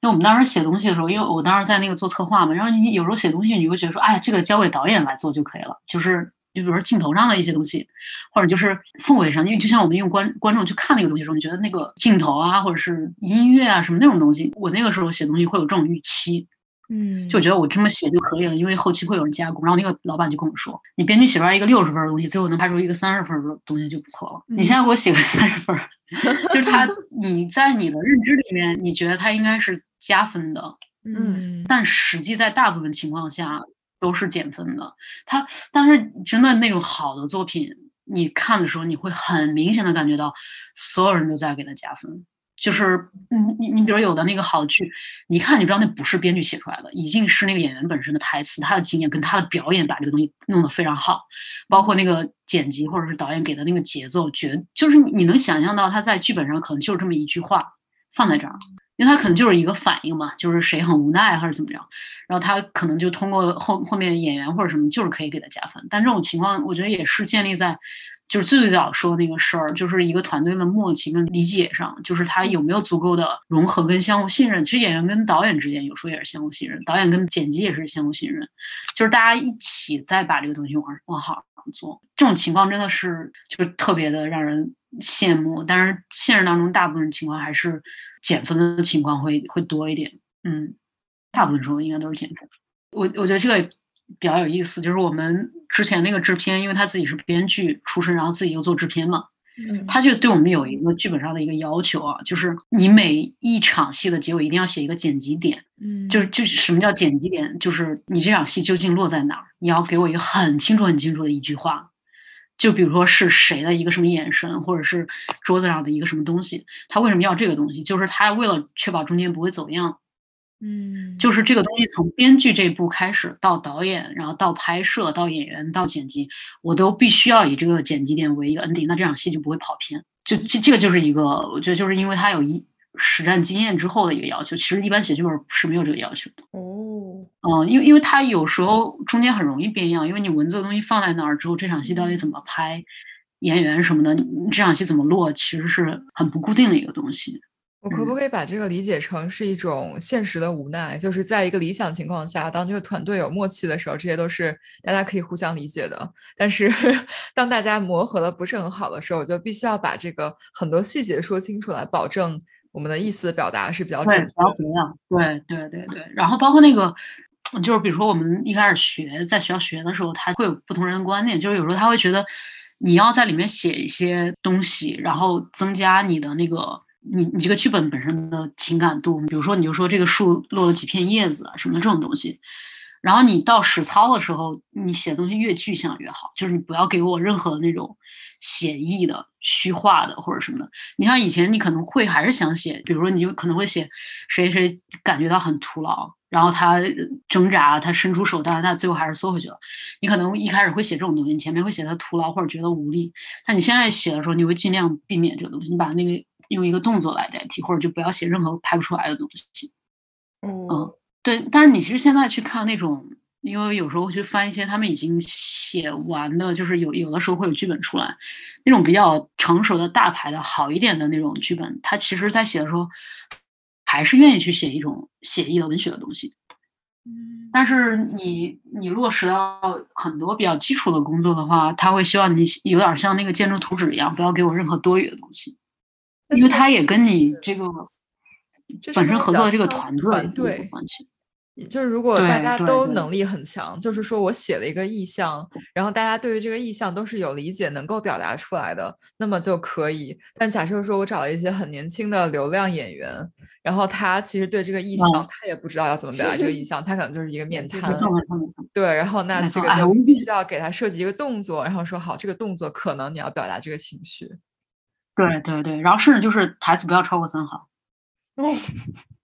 因为我们当时写东西的时候，因为我当时在那个做策划嘛，然后你有时候写东西，你会觉得说，哎，这个交给导演来做就可以了，就是。就比如说镜头上的一些东西，或者就是氛围上，因为就像我们用观观众去看那个东西的时候，你觉得那个镜头啊，或者是音乐啊什么那种东西，我那个时候写东西会有这种预期，嗯，就觉得我这么写就可以了，因为后期会有人加工。然后那个老板就跟我说，你编剧写出来一个六十分的东西，最后能拍出一个三十分的东西就不错了。你现在给我写个三十分，就是他 你在你的认知里面，你觉得他应该是加分的，嗯，但实际在大部分情况下。都是减分的，他但是真的那种好的作品，你看的时候你会很明显的感觉到，所有人都在给他加分，就是你你你比如有的那个好剧，你看你知道那不是编剧写出来的，已经是那个演员本身的台词，他的经验跟他的表演把这个东西弄得非常好，包括那个剪辑或者是导演给的那个节奏，绝就是你能想象到他在剧本上可能就是这么一句话放在这儿。因为他可能就是一个反应嘛，就是谁很无奈还是怎么着，然后他可能就通过后后面演员或者什么，就是可以给他加分。但这种情况，我觉得也是建立在，就是最最早说那个事儿，就是一个团队的默契跟理解上，就是他有没有足够的融合跟相互信任。其实演员跟导演之间有时候也是相互信任，导演跟剪辑也是相互信任，就是大家一起再把这个东西往往好做。这种情况真的是就是特别的让人羡慕。但是现实当中大部分情况还是。减分的情况会会多一点，嗯，大部分时候应该都是减分。我我觉得这个比较有意思，就是我们之前那个制片，因为他自己是编剧出身，然后自己又做制片嘛，嗯，他就对我们有一个剧本上的一个要求啊，就是你每一场戏的结尾一定要写一个剪辑点，嗯，就是就是什么叫剪辑点，就是你这场戏究竟落在哪儿，你要给我一个很清楚很清楚的一句话。就比如说是谁的一个什么眼神，或者是桌子上的一个什么东西，他为什么要这个东西？就是他为了确保中间不会走样，嗯，就是这个东西从编剧这一步开始到导演，然后到拍摄，到演员，到剪辑，我都必须要以这个剪辑点为一个 ending，那这场戏就不会跑偏。就这这个就是一个，我觉得就是因为它有一实战经验之后的一个要求。其实一般写剧本是没有这个要求的。哦，嗯，因为因为它有时候中间很容易变样，因为你文字的东西放在那儿之后，这场戏到底怎么拍，演员什么的，你这场戏怎么落，其实是很不固定的一个东西。我可不可以把这个理解成是一种现实的无奈？就是在一个理想情况下，当这个团队有默契的时候，这些都是大家可以互相理解的。但是 当大家磨合的不是很好的时候，就必须要把这个很多细节说清楚来，保证我们的意思表达是比较对，准比较怎么样？对对对对。然后包括那个，就是比如说我们一开始学，在学校学的时候，他会有不同人的观念，就是有时候他会觉得你要在里面写一些东西，然后增加你的那个。你你这个剧本本身的情感度，比如说你就说这个树落了几片叶子啊什么这种东西，然后你到实操的时候，你写的东西越具象越好，就是你不要给我任何那种写意的、虚化的或者什么的。你像以前你可能会还是想写，比如说你就可能会写谁谁感觉到很徒劳，然后他挣扎，他伸出手，但是他最后还是缩回去了。你可能一开始会写这种东西，你前面会写他徒劳或者觉得无力，但你现在写的时候，你会尽量避免这个东西，你把那个。用一个动作来代替，或者就不要写任何拍不出来的东西。嗯，对。但是你其实现在去看那种，因为有时候去翻一些他们已经写完的，就是有有的时候会有剧本出来，那种比较成熟的大牌的好一点的那种剧本，他其实在写的时候还是愿意去写一种写意的文学的东西。嗯。但是你你落实到很多比较基础的工作的话，他会希望你有点像那个建筑图纸一样，不要给我任何多余的东西。因为他也跟你这个本身合作的这个团队有关系，就是如果大家都能力很强，就是说我写了一个意向，然后大家对于这个意向都是有理解、能够表达出来的，那么就可以。但假设说我找了一些很年轻的流量演员，然后他其实对这个意向他也不知道要怎么表达这个意向，他可能就是一个面瘫。对，然后那这个就必须要给他设计一个动作，然后说好，这个动作可能你要表达这个情绪。对对对，然后甚至就是台词不要超过三行，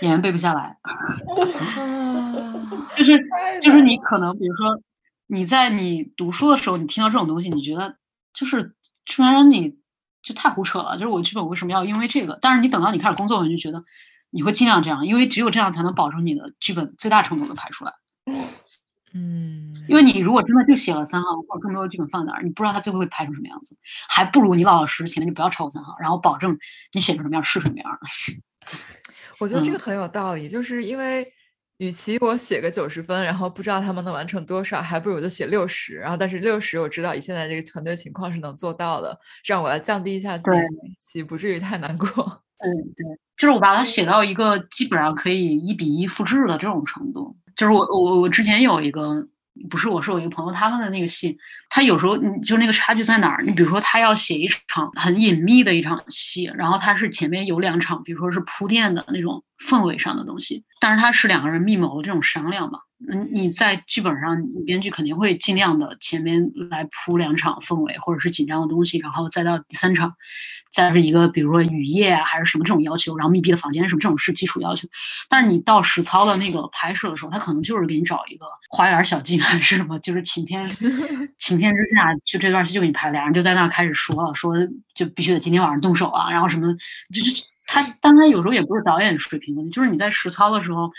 演员背不下来，就是就是你可能比如说你在你读书的时候，你听到这种东西，你觉得就是突然让你就太胡扯了，就是我剧本为什么要因为这个？但是你等到你开始工作，你就觉得你会尽量这样，因为只有这样才能保证你的剧本最大程度的排出来。嗯，因为你如果真的就写了三行或者更多的剧本放哪儿，你不知道它最后会拍成什么样子，还不如你老老实实前面就不要超过三行，然后保证你写成什么样是什么样的。我觉得这个很有道理，就是因为与其我写个九十分，然后不知道他们能完成多少，还不如我就写六十，然后但是六十我知道以现在这个团队情况是能做到的，这样我要降低一下自己预期，不至于太难过。对对，就是我把它写到一个基本上可以一比一复制的这种程度。就是我我我之前有一个不是我是我一个朋友他们的那个戏，他有时候你就那个差距在哪儿？你比如说他要写一场很隐秘的一场戏，然后他是前面有两场，比如说是铺垫的那种氛围上的东西，但是他是两个人密谋的这种商量嘛。嗯，你在剧本上，你编剧肯定会尽量的前面来铺两场氛围或者是紧张的东西，然后再到第三场。再是一个，比如说雨夜还是什么这种要求，然后密闭的房间什么这种是基础要求。但是你到实操的那个拍摄的时候，他可能就是给你找一个花园小径还是什么，就是晴天 晴天之下，就这段戏就给你拍，俩人就在那开始说了，说就必须得今天晚上动手啊，然后什么就是他，当然有时候也不是导演水平问题，就是你在实操的时候，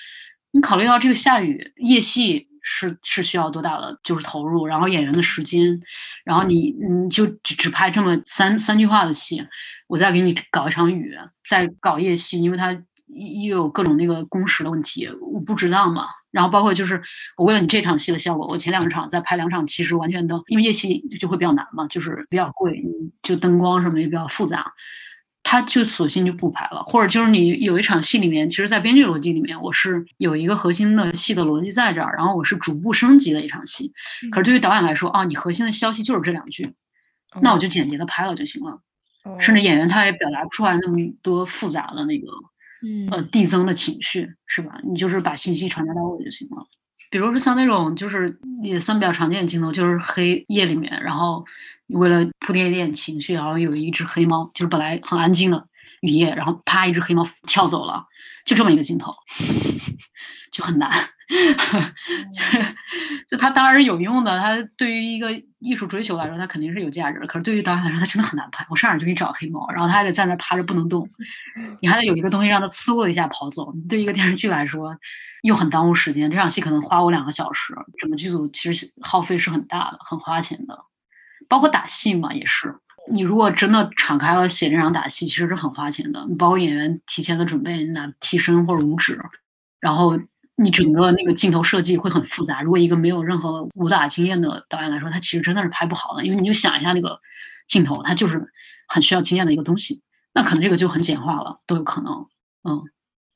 你考虑到这个下雨夜戏。是是需要多大的就是投入，然后演员的时间，然后你你就只只拍这么三三句话的戏，我再给你搞一场雨，再搞夜戏，因为它又有各种那个工时的问题，我不值当嘛。然后包括就是我为了你这场戏的效果，我前两场再拍两场，其实完全都因为夜戏就会比较难嘛，就是比较贵，就灯光什么也比较复杂。他就索性就不拍了，或者就是你有一场戏里面，其实，在编剧逻辑里面，我是有一个核心的戏的逻辑在这儿，然后我是逐步升级的一场戏。可是对于导演来说，啊，你核心的消息就是这两句，那我就简洁的拍了就行了。甚至演员他也表达不出来那么多复杂的那个，呃，递增的情绪，是吧？你就是把信息传达到位就行了。比如说像那种就是也算比较常见的镜头，就是黑夜里面，然后。为了铺垫一点情绪，然后有一只黑猫，就是本来很安静的，雨夜，然后啪，一只黑猫跳走了，就这么一个镜头，就很难。就它当然是有用的，它对于一个艺术追求来说，它肯定是有价值的。可是对于导演来说，它真的很难拍。我上来就给你找黑猫，然后它还得在那趴着不能动，你还得有一个东西让它嗖了一下跑走。对于一个电视剧来说，又很耽误时间。这场戏可能花我两个小时，整个剧组其实耗费是很大的，很花钱的。包括打戏嘛，也是。你如果真的敞开了写这场打戏，其实是很花钱的。你包括演员提前的准备，拿替身或者五指，然后。你整个那个镜头设计会很复杂。如果一个没有任何武打经验的导演来说，他其实真的是拍不好的。因为你就想一下那个镜头，它就是很需要经验的一个东西。那可能这个就很简化了，都有可能。嗯，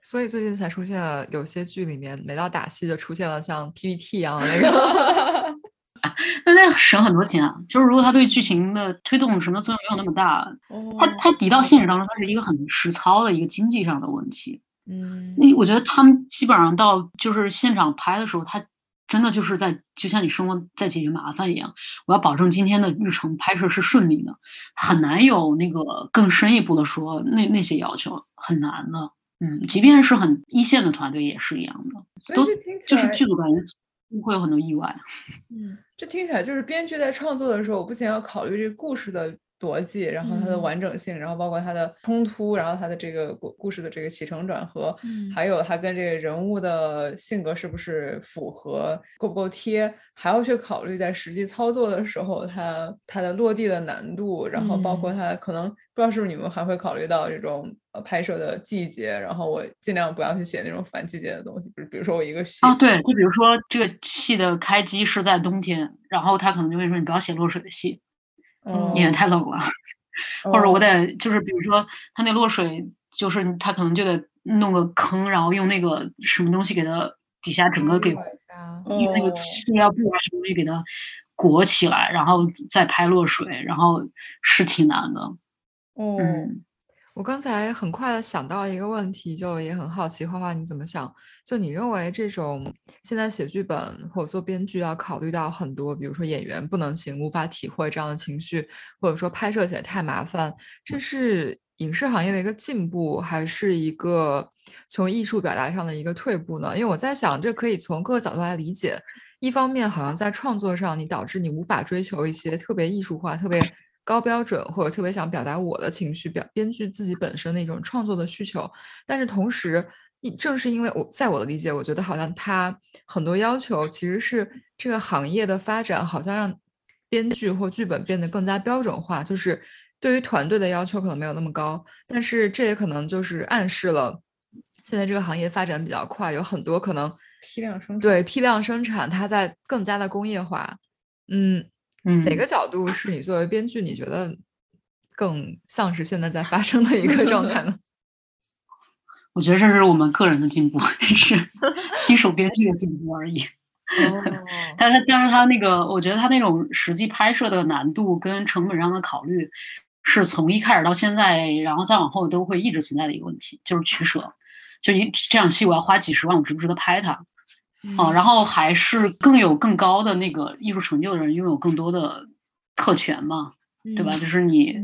所以最近才出现了有些剧里面，每到打戏就出现了像 PPT 一样的那个。那那省很多钱啊。就是如果他对剧情的推动什么作用没有那么大，他他抵到现实当中，他是一个很实操的一个经济上的问题。嗯，那我觉得他们基本上到就是现场拍的时候，他真的就是在就像你生活在解决麻烦一样。我要保证今天的日程拍摄是顺利的，很难有那个更深一步的说那那些要求很难的。嗯，即便是很一线的团队也是一样的，都就是剧组感觉会有很多意外。嗯，这听起来就是编剧在创作的时候，我不仅要考虑这个故事的。逻辑，然后它的完整性，然后包括它的冲突，然后它的这个故故事的这个起承转合，还有它跟这个人物的性格是不是符合，够不够贴，还要去考虑在实际操作的时候，它它的落地的难度，然后包括它可能不知道是不是你们还会考虑到这种呃拍摄的季节，然后我尽量不要去写那种反季节的东西，比如比如说我一个戏啊，对，就比如说这个戏的开机是在冬天，然后他可能就会说你不要写落水的戏。因为太冷了，或者我得就是比如说他那落水，就是他可能就得弄个坑，然后用那个什么东西给它底下整个给用那个塑料布啊什么东西给它裹起来，然后再拍落水，然后是挺难的。嗯。我刚才很快的想到一个问题，就也很好奇，花花你怎么想？就你认为这种现在写剧本或者做编剧要考虑到很多，比如说演员不能行，无法体会这样的情绪，或者说拍摄起来太麻烦，这是影视行业的一个进步，还是一个从艺术表达上的一个退步呢？因为我在想，这可以从各个角度来理解。一方面，好像在创作上，你导致你无法追求一些特别艺术化、特别。高标准或者特别想表达我的情绪，表编剧自己本身的一种创作的需求，但是同时，正是因为我在我的理解，我觉得好像他很多要求其实是这个行业的发展，好像让编剧或剧本变得更加标准化，就是对于团队的要求可能没有那么高，但是这也可能就是暗示了现在这个行业发展比较快，有很多可能批量生产，对批量生产，它在更加的工业化，嗯。哪个角度是你作为编剧，你觉得更像是现在在发生的一个状态呢？我觉得这是我们个人的进步，是 新手编剧的进步而已。但是，但是他那个，我觉得他那种实际拍摄的难度跟成本上的考虑，是从一开始到现在，然后再往后都会一直存在的一个问题，就是取舍。就一这场戏，我要花几十万，我值不值得拍它？哦，然后还是更有更高的那个艺术成就的人拥有更多的特权嘛，对吧？就是你，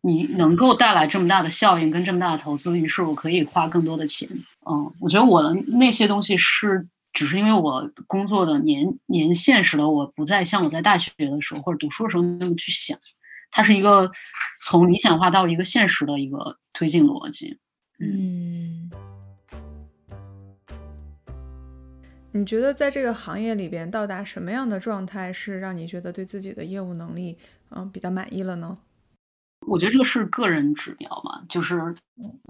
你能够带来这么大的效应跟这么大的投资，于是我可以花更多的钱。嗯，我觉得我的那些东西是只是因为我工作的年年限使得我不再像我在大学的时候或者读书的时候那么去想，它是一个从理想化到一个现实的一个推进逻辑。嗯。你觉得在这个行业里边到达什么样的状态是让你觉得对自己的业务能力嗯比较满意了呢？我觉得这个是个人指标嘛，就是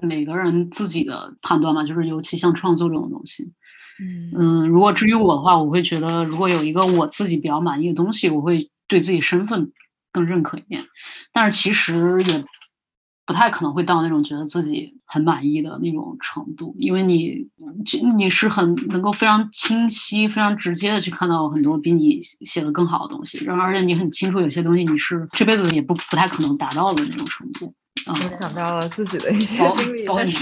每个人自己的判断嘛，就是尤其像创作这种东西，嗯嗯，如果至于我的话，我会觉得如果有一个我自己比较满意的东西，我会对自己身份更认可一点，但是其实也。不太可能会到那种觉得自己很满意的那种程度，因为你，你是很能够非常清晰、非常直接的去看到很多比你写的更好的东西，然后而且你很清楚有些东西你是这辈子也不不太可能达到的那种程度。我想到了自己的一些经历，但是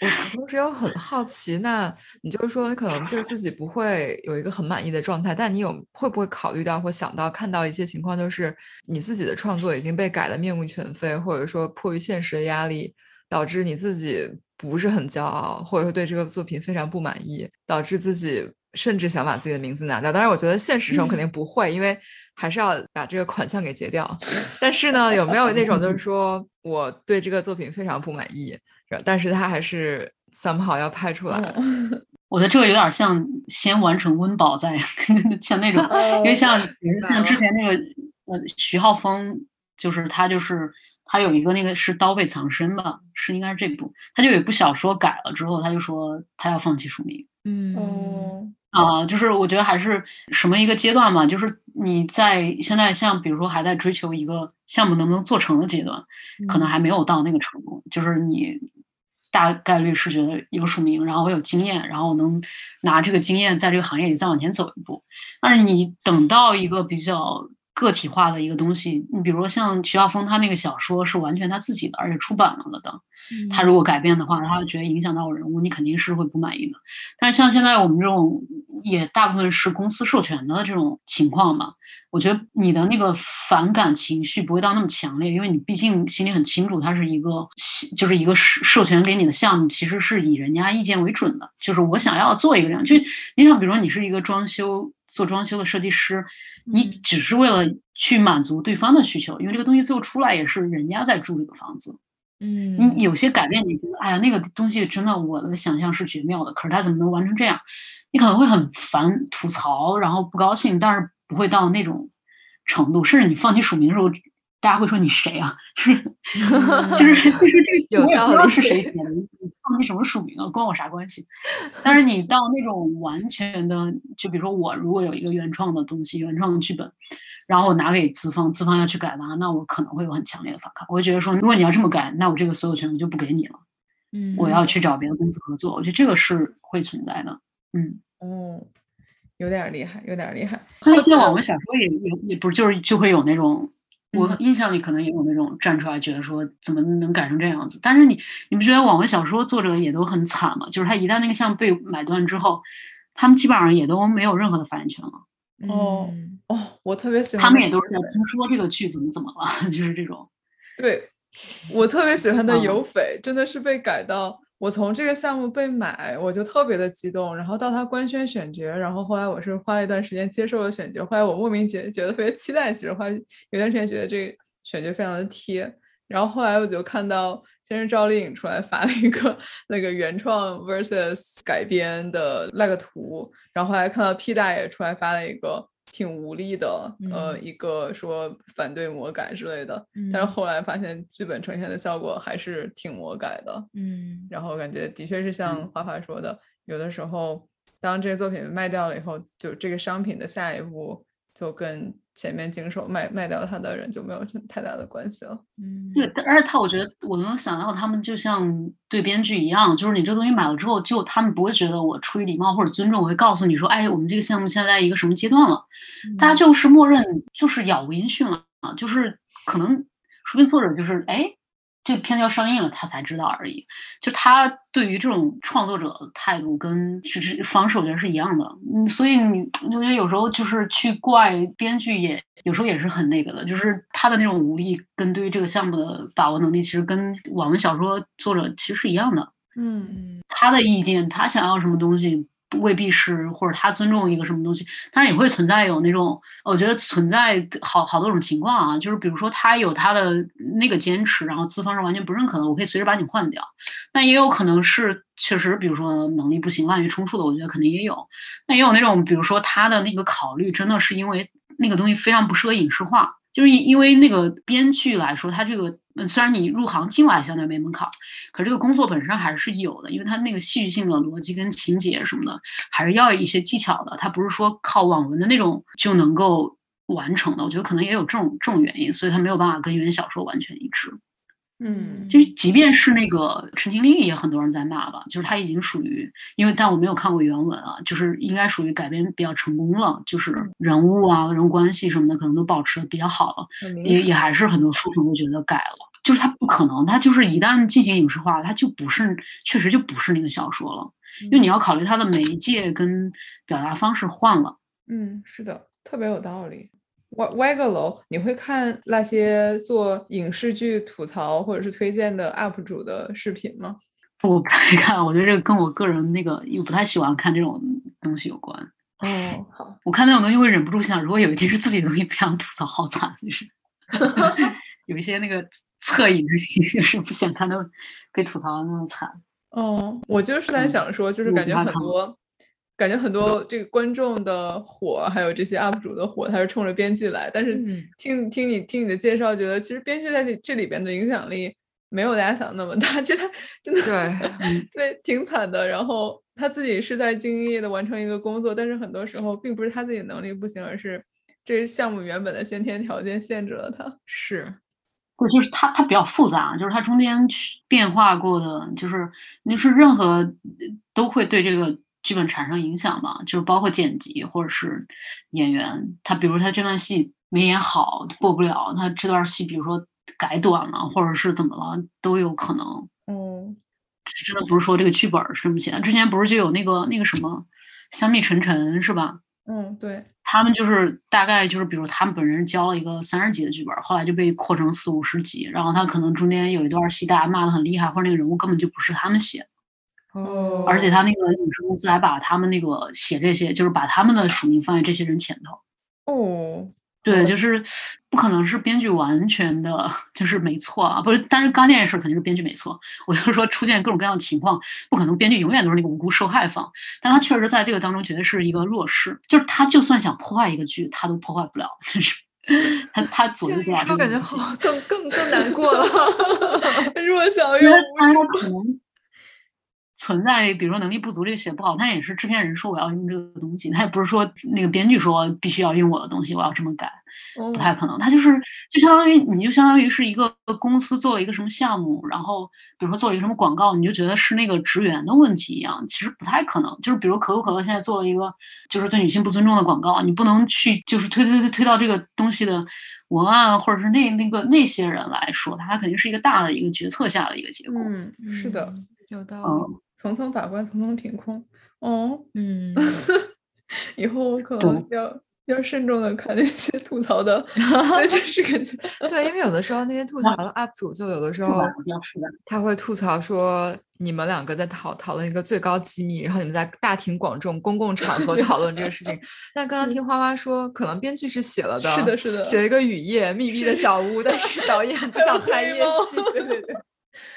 我同时又很好奇。那你就是说，你可能对自己不会有一个很满意的状态，但你有会不会考虑到或想到看到一些情况，就是你自己的创作已经被改得面目全非，或者说迫于现实的压力，导致你自己不是很骄傲，或者说对这个作品非常不满意，导致自己甚至想把自己的名字拿掉。当然，我觉得现实中肯定 不会，因为还是要把这个款项给结掉。但是呢，有没有那种就是说我对这个作品非常不满意，但是他还是 somehow 要拍出来？我觉得这个有点像先完成温饱再 像那种，因为像像之前那个呃徐浩峰，就是他就是他有一个那个是刀背藏身吧，是应该是这部，他就有一部小说改了之后，他就说他要放弃署名。嗯啊，就是我觉得还是什么一个阶段嘛，就是你在现在像比如说还在追求一个项目能不能做成的阶段，可能还没有到那个程度，就是你。大概率是觉得有署名，然后我有经验，然后我能拿这个经验在这个行业里再往前走一步。但是你等到一个比较个体化的一个东西，你比如说像徐浩峰他那个小说是完全他自己的，而且出版了的。他如果改变的话，他觉得影响到我人物，你肯定是会不满意的。但像现在我们这种也大部分是公司授权的这种情况嘛，我觉得你的那个反感情绪不会到那么强烈，因为你毕竟心里很清楚，它是一个就是一个授授权给你的项目，其实是以人家意见为准的。就是我想要做一个这样，就你想，比如说你是一个装修做装修的设计师，你只是为了去满足对方的需求，因为这个东西最后出来也是人家在住这个房子。嗯，你有些改变，你觉得哎呀，那个东西真的我的想象是绝妙的，可是他怎么能完成这样？你可能会很烦、吐槽，然后不高兴，但是不会到那种程度。甚至你放弃署名的时候，大家会说你谁啊？是，就是就是这个我也不知道是谁写的，你放弃什么署名啊？关我啥关系？但是你到那种完全的，就比如说我如果有一个原创的东西、原创的剧本。然后我拿给资方，资方要去改的话，那我可能会有很强烈的反抗。我会觉得说，如果你要这么改，那我这个所有权我就不给你了。嗯，我要去找别的公司合作。我觉得这个是会存在的。嗯，哦，有点厉害，有点厉害。那些网文小说也也也不是就是就会有那种，我印象里可能也有那种站出来觉得说怎么能改成这样子。但是你你不觉得网文小说作者也都很惨吗？就是他一旦那个项目被买断之后，他们基本上也都没有任何的发言权了。哦哦，我特别喜欢他们也都是在听说这个剧怎么怎么了，就是这种。对，我特别喜欢的有匪真的是被改到我从这个项目被买，我就特别的激动。然后到他官宣选角，然后后来我是花了一段时间接受了选角，后来我莫名觉觉得特别期待。其实话有段时间觉得这个选角非常的贴。然后后来我就看到先是赵丽颖出来发了一个那个原创 versus 改编的那个图，然后后来看到 P 大爷出来发了一个挺无力的，呃，一个说反对魔改之类的，但是后来发现剧本呈现的效果还是挺魔改的，嗯，然后感觉的确是像花花说的，有的时候当这个作品卖掉了以后，就这个商品的下一步就跟。前面经手卖卖掉他的人就没有太大的关系了。嗯，对，而且他我觉得我能想到他们就像对编剧一样，就是你这东西买了之后，就他们不会觉得我出于礼貌或者尊重，我会告诉你说，哎，我们这个项目现在一个什么阶段了，大家就是默认就是杳无音讯了啊，就是可能说不定作者就是哎。这个片子要上映了，他才知道而已。就他对于这种创作者的态度跟是方式，我觉得是一样的。嗯，所以你我觉得有时候就是去怪编剧，也有时候也是很那个的。就是他的那种无力跟对于这个项目的把握能力，其实跟网文小说作者其实是一样的。嗯，他的意见，他想要什么东西。未必是，或者他尊重一个什么东西，当然也会存在有那种，我觉得存在好好多种情况啊，就是比如说他有他的那个坚持，然后资方是完全不认可的，我可以随时把你换掉。那也有可能是确实，比如说能力不行、滥竽充数的，我觉得肯定也有。那也有那种，比如说他的那个考虑真的是因为那个东西非常不适合影视化。就是因为那个编剧来说，他这个嗯虽然你入行进来相对没门槛，可这个工作本身还是有的，因为它那个戏剧性的逻辑跟情节什么的，还是要一些技巧的。它不是说靠网文的那种就能够完成的。我觉得可能也有这种这种原因，所以它没有办法跟原小说完全一致。嗯，就是即便是那个《陈情令》，也很多人在骂吧。就是他已经属于，因为但我没有看过原文啊，就是应该属于改编比较成功了，就是人物啊、人物关系什么的，可能都保持的比较好了。也也还是很多书粉会觉得改了，就是他不可能，他就是一旦进行影视化，他就不是，确实就不是那个小说了，因为你要考虑它的媒介跟表达方式换了。嗯，是的，特别有道理。歪歪个楼，你会看那些做影视剧吐槽或者是推荐的 UP 主的视频吗？我不太 看，我觉得这个跟我个人那个又不太喜欢看这种东西有关。哦，好，我看那种东西会忍不住想，如果有一天是自己的东西，不想吐槽，好惨，就是 有一些那个恻隐之心，就是不想看到被吐槽的那么惨。哦，我就是在想说，就是感觉很多。感觉很多这个观众的火，还有这些 UP 主的火，他是冲着编剧来。但是听听你听你的介绍，觉得其实编剧在这这里边的影响力没有大家想的那么大。其实他真的对 对挺惨的。然后他自己是在兢兢业业的完成一个工作，但是很多时候并不是他自己能力不行，而是这项目原本的先天条件限制了他。是，不就是他他比较复杂，就是他中间变化过的，就是你是任何都会对这个。剧本产生影响嘛，就是包括剪辑或者是演员，他比如他这段戏没演好过不了，他这段戏比如说改短了或者是怎么了都有可能。嗯，真的不是说这个剧本是这么写的。之前不是就有那个那个什么香蜜沉沉是吧？嗯，对。他们就是大概就是比如他们本人交了一个三十集的剧本，后来就被扩成四五十集，然后他可能中间有一段戏大家骂的很厉害，或者那个人物根本就不是他们写。哦，而且他那个影视公司还把他们那个写这些，就是把他们的署名放在这些人前头。哦，对，就是不可能是编剧完全的，就是没错啊，不是。但是刚这件事肯定是编剧没错。我就是说，出现各种各样的情况，不可能编剧永远都是那个无辜受害方。但他确实在这个当中绝对是一个弱势，就是他就算想破坏一个剧，他都破坏不了，就是 他他左右不了。我感觉好更更更难过了，弱小又无助。存在，比如说能力不足，这个写不好，他也是制片人说我要用这个东西，他也不是说那个编剧说必须要用我的东西，我要这么改，不太可能。他就是就相当于你就相当于是一个公司做了一个什么项目，然后比如说做了一个什么广告，你就觉得是那个职员的问题一样，其实不太可能。就是比如可口可乐现在做了一个就是对女性不尊重的广告，你不能去就是推推推推到这个东西的文案或者是那那个那些人来说，他肯定是一个大的一个决策下的一个结果。嗯，是的，有道理。层层把关，层层品控。哦，嗯，以后我可能要要慎重的看那些吐槽的，那就是感觉对，因为有的时候那些吐槽的 UP 主，就有的时候他会吐槽说，你们两个在讨讨论一个最高机密，然后你们在大庭广众、公共场合讨论这个事情。但刚刚听花花说，可能编剧是写了的，是的，是的，写了一个雨夜密闭的小屋，但是导演不想拍夜戏，对对对。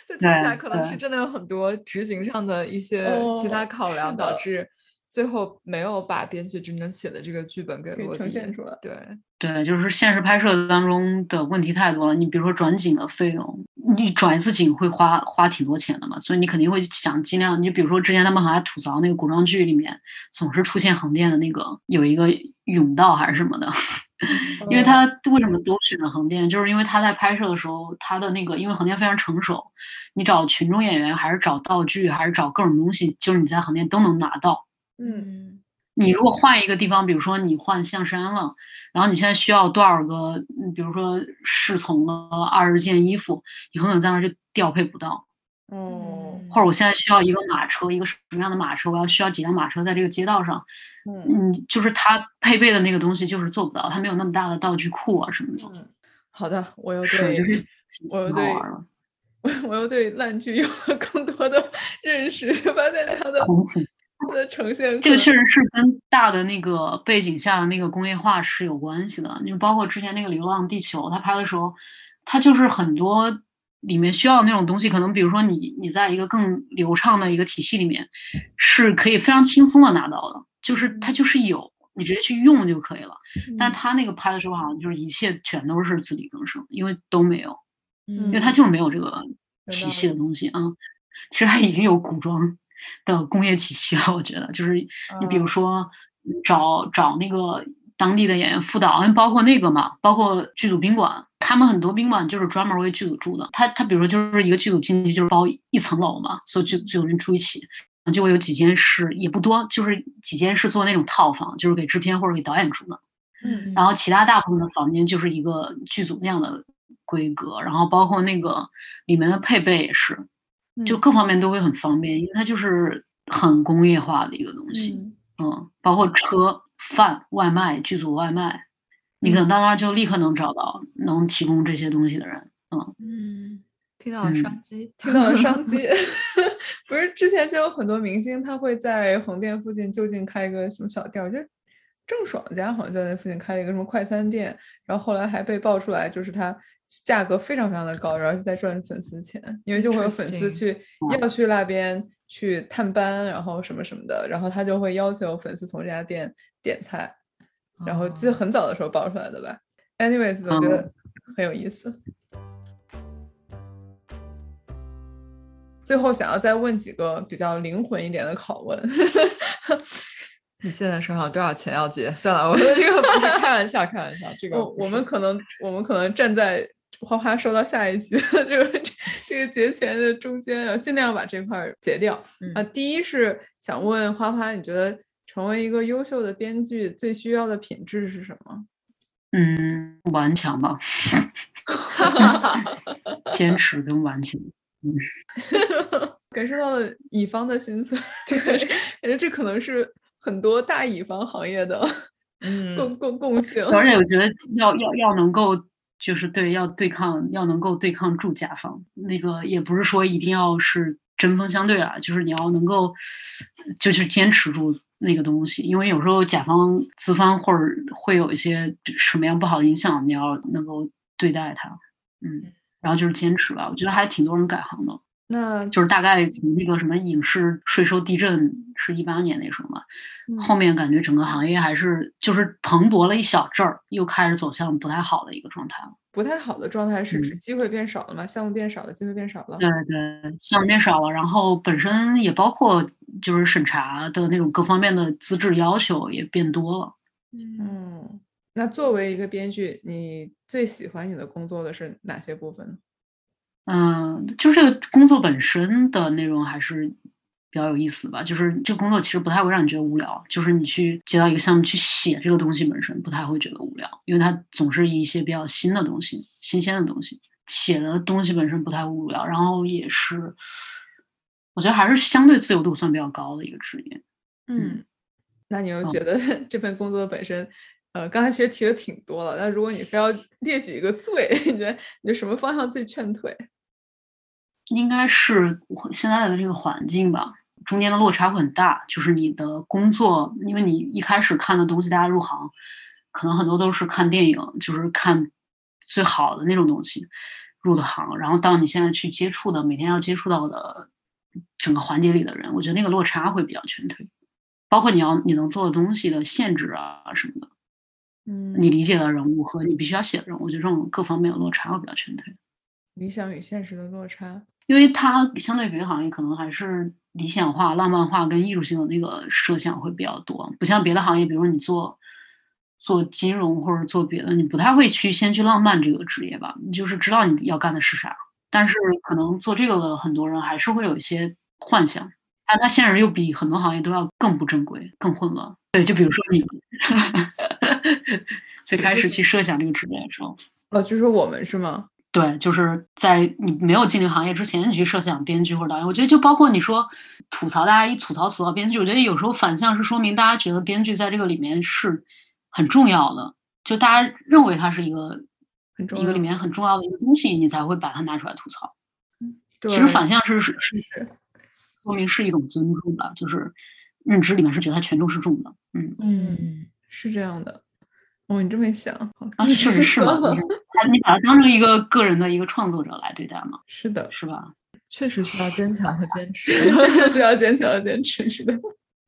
就听起来可能是真的有很多执行上的一些其他考量，导致最后没有把编剧真正写的这个剧本给呈现出来。对对，就是现实拍摄当中的问题太多了。你比如说转景的费用，你转一次景会花花挺多钱的嘛，所以你肯定会想尽量。你比如说之前他们还吐槽那个古装剧里面总是出现横店的那个有一个甬道还是什么的。因为他为什么都选了横店，就是因为他在拍摄的时候，他的那个因为横店非常成熟，你找群众演员还是找道具还是找各种东西，就是你在横店都能拿到。嗯，你如果换一个地方，比如说你换象山了，然后你现在需要多少个，比如说侍从了二十件衣服，你可能在那儿就调配不到。哦，或者我现在需要一个马车，一个什么样的马车？我要需要几辆马车在这个街道上。嗯，就是他配备的那个东西就是做不到，他没有那么大的道具库啊什么的。嗯，好的，我又对，我又对，我我又对烂剧有了更多的认识，就发现它的它的呈现，这个确实是跟大的那个背景下的那个工业化是有关系的。就包括之前那个《流浪地球》，他拍的时候，他就是很多。里面需要那种东西，可能比如说你你在一个更流畅的一个体系里面，是可以非常轻松的拿到的，就是它就是有，你直接去用就可以了。但是他那个拍的时候好像就是一切全都是自力更生，因为都没有，因为他就是没有这个体系的东西啊。其实他已经有古装的工业体系了，我觉得就是你比如说找找那个。当地的演员副导，包括那个嘛，包括剧组宾馆，他们很多宾馆就是专门为剧组住的。他他比如说就是一个剧组进去就是包一层楼嘛，所以就就有人住一起，就会有几间是也不多，就是几间是做那种套房，就是给制片或者给导演住的。嗯，然后其他大部分的房间就是一个剧组那样的规格，然后包括那个里面的配备也是，就各方面都会很方便，因为它就是很工业化的一个东西。嗯，包括车。饭外卖剧组外卖，你可能到那儿就立刻能找到能提供这些东西的人。嗯嗯，听到了商机，听到了商机。不是之前就有很多明星，他会在横店附近就近开一个什么小店，我觉得郑爽家好像就在那附近开了一个什么快餐店，然后后来还被爆出来，就是他价格非常非常的高，然后就在赚粉丝钱，因为就会有粉丝去要去那边去探班，然后什么什么的，然后他就会要求粉丝从这家店点菜，然后记得很早的时候爆出来的吧。Anyways，我觉得很有意思。最后想要再问几个比较灵魂一点的拷问，你现在身上有多少钱要结？算了，我这个不是开玩笑，开玩笑。这个我们可能我们可能站在花花说到下一集的这个 这个节前的中间，然后尽量把这块结掉。啊，第一是想问花花，你觉得成为一个优秀的编剧最需要的品质是什么？嗯，顽强吧，坚持跟顽强。嗯感受到了乙方的心酸，感 觉感觉这可能是很多大乙方行业的共共共性。而且我觉得要要要能够就是对要对抗要能够对抗住甲方，那个也不是说一定要是针锋相对啊，就是你要能够就是坚持住那个东西，因为有时候甲方资方或者会有一些什么样不好的影响，你要能够对待它，嗯。然后就是坚持吧，我觉得还挺多人改行的。那就是大概从那个什么影视税收地震是一八年那时候嘛，后面感觉整个行业还是就是蓬勃了一小阵儿，又开始走向不太好的一个状态了。不太好的状态是指机会变少了吗？项目变少了，机会变少了。对对，项目变少了，然后本身也包括就是审查的那种各方面的资质要求也变多了。嗯。那作为一个编剧，你最喜欢你的工作的是哪些部分？嗯，就是这个工作本身的内容还是比较有意思吧。就是这个工作其实不太会让你觉得无聊，就是你去接到一个项目去写这个东西本身不太会觉得无聊，因为它总是一些比较新的东西、新鲜的东西，写的东西本身不太无聊。然后也是，我觉得还是相对自由度算比较高的一个职业。嗯，那你又觉得 这份工作本身？呃，刚才其实提的挺多了，那如果你非要列举一个最，你觉得你什么方向最劝退？应该是现在的这个环境吧，中间的落差会很大。就是你的工作，因为你一开始看的东西，大家入行可能很多都是看电影，就是看最好的那种东西入的行，然后到你现在去接触的，每天要接触到的整个环节里的人，我觉得那个落差会比较全退，包括你要你能做的东西的限制啊什么的。嗯，你理解的人物和你必须要写的人物，我觉得这种各方面的落差会比较全退。理想与现实的落差，因为它相对别的行业可能还是理想化、浪漫化跟艺术性的那个设想会比较多，不像别的行业，比如说你做做金融或者做别的，你不太会去先去浪漫这个职业吧？你就是知道你要干的是啥，但是可能做这个的很多人还是会有一些幻想，但他现实又比很多行业都要更不正规、更混乱。对，就比如说你。最开始去设想这个职业的时候，哦，就是我们是吗？对，就是在你没有进这个行业之前，你去设想编剧或者导演。我觉得就包括你说吐槽，大家一吐槽吐槽编剧，我觉得有时候反向是说明大家觉得编剧在这个里面是很重要的，就大家认为它是一个一个里面很重要的一个东西，你才会把它拿出来吐槽。其实反向是是是说明是一种尊重吧，就是认知里面是觉得它权重是重的。嗯嗯。是这样的，哦，你这么想，啊，确实是吗？你把它当成一个个人的一个创作者来对待吗？是的，是吧？确实需要坚强和坚持，确实需要坚强和坚持。是的。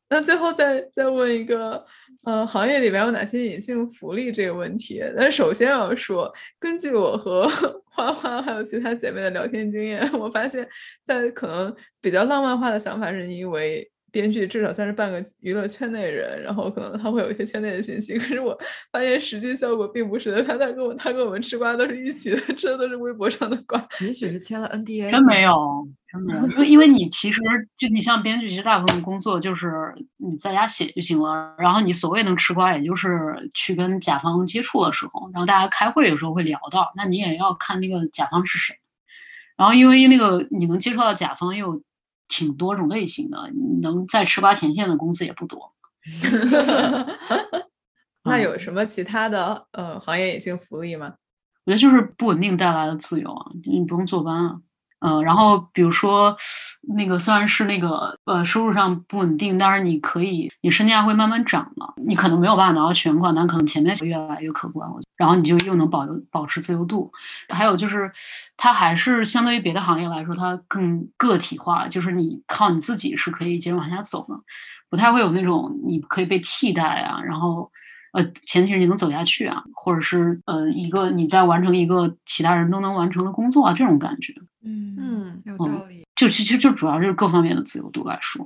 那最后再再问一个，呃，行业里边有哪些隐性福利这个问题？那首先要说，根据我和花花还有其他姐妹的聊天经验，我发现，在可能比较浪漫化的想法，是因为。编剧至少算是半个娱乐圈内人，然后可能他会有一些圈内的信息。可是我发现实际效果并不是的，他他跟我他跟我们吃瓜都是一起的，吃的都是微博上的瓜。也许是签了 NDA。真没有，真没有，因为因为你其实就你像编剧，其实大部分工作就是你在家写就行了。然后你所谓能吃瓜，也就是去跟甲方接触的时候，然后大家开会有时候会聊到，那你也要看那个甲方是谁。然后因为那个你能接触到甲方又。挺多种类型的，能在吃瓜前线的公司也不多。那有什么其他的呃行业隐性福利吗？我觉得就是不稳定带来的自由啊，你不用坐班啊。嗯，然后比如说，那个虽然是那个呃收入上不稳定，但是你可以，你身价会慢慢涨嘛。你可能没有办法拿到全款，但可能前面越来越可观。然后你就又能保留保持自由度。还有就是，它还是相对于别的行业来说，它更个体化，就是你靠你自己是可以接着往下走的，不太会有那种你可以被替代啊，然后。呃，前提是你能走下去啊，或者是呃，一个你在完成一个其他人都能完成的工作啊，这种感觉，嗯嗯，有道理。就其实就主要就是各方面的自由度来说，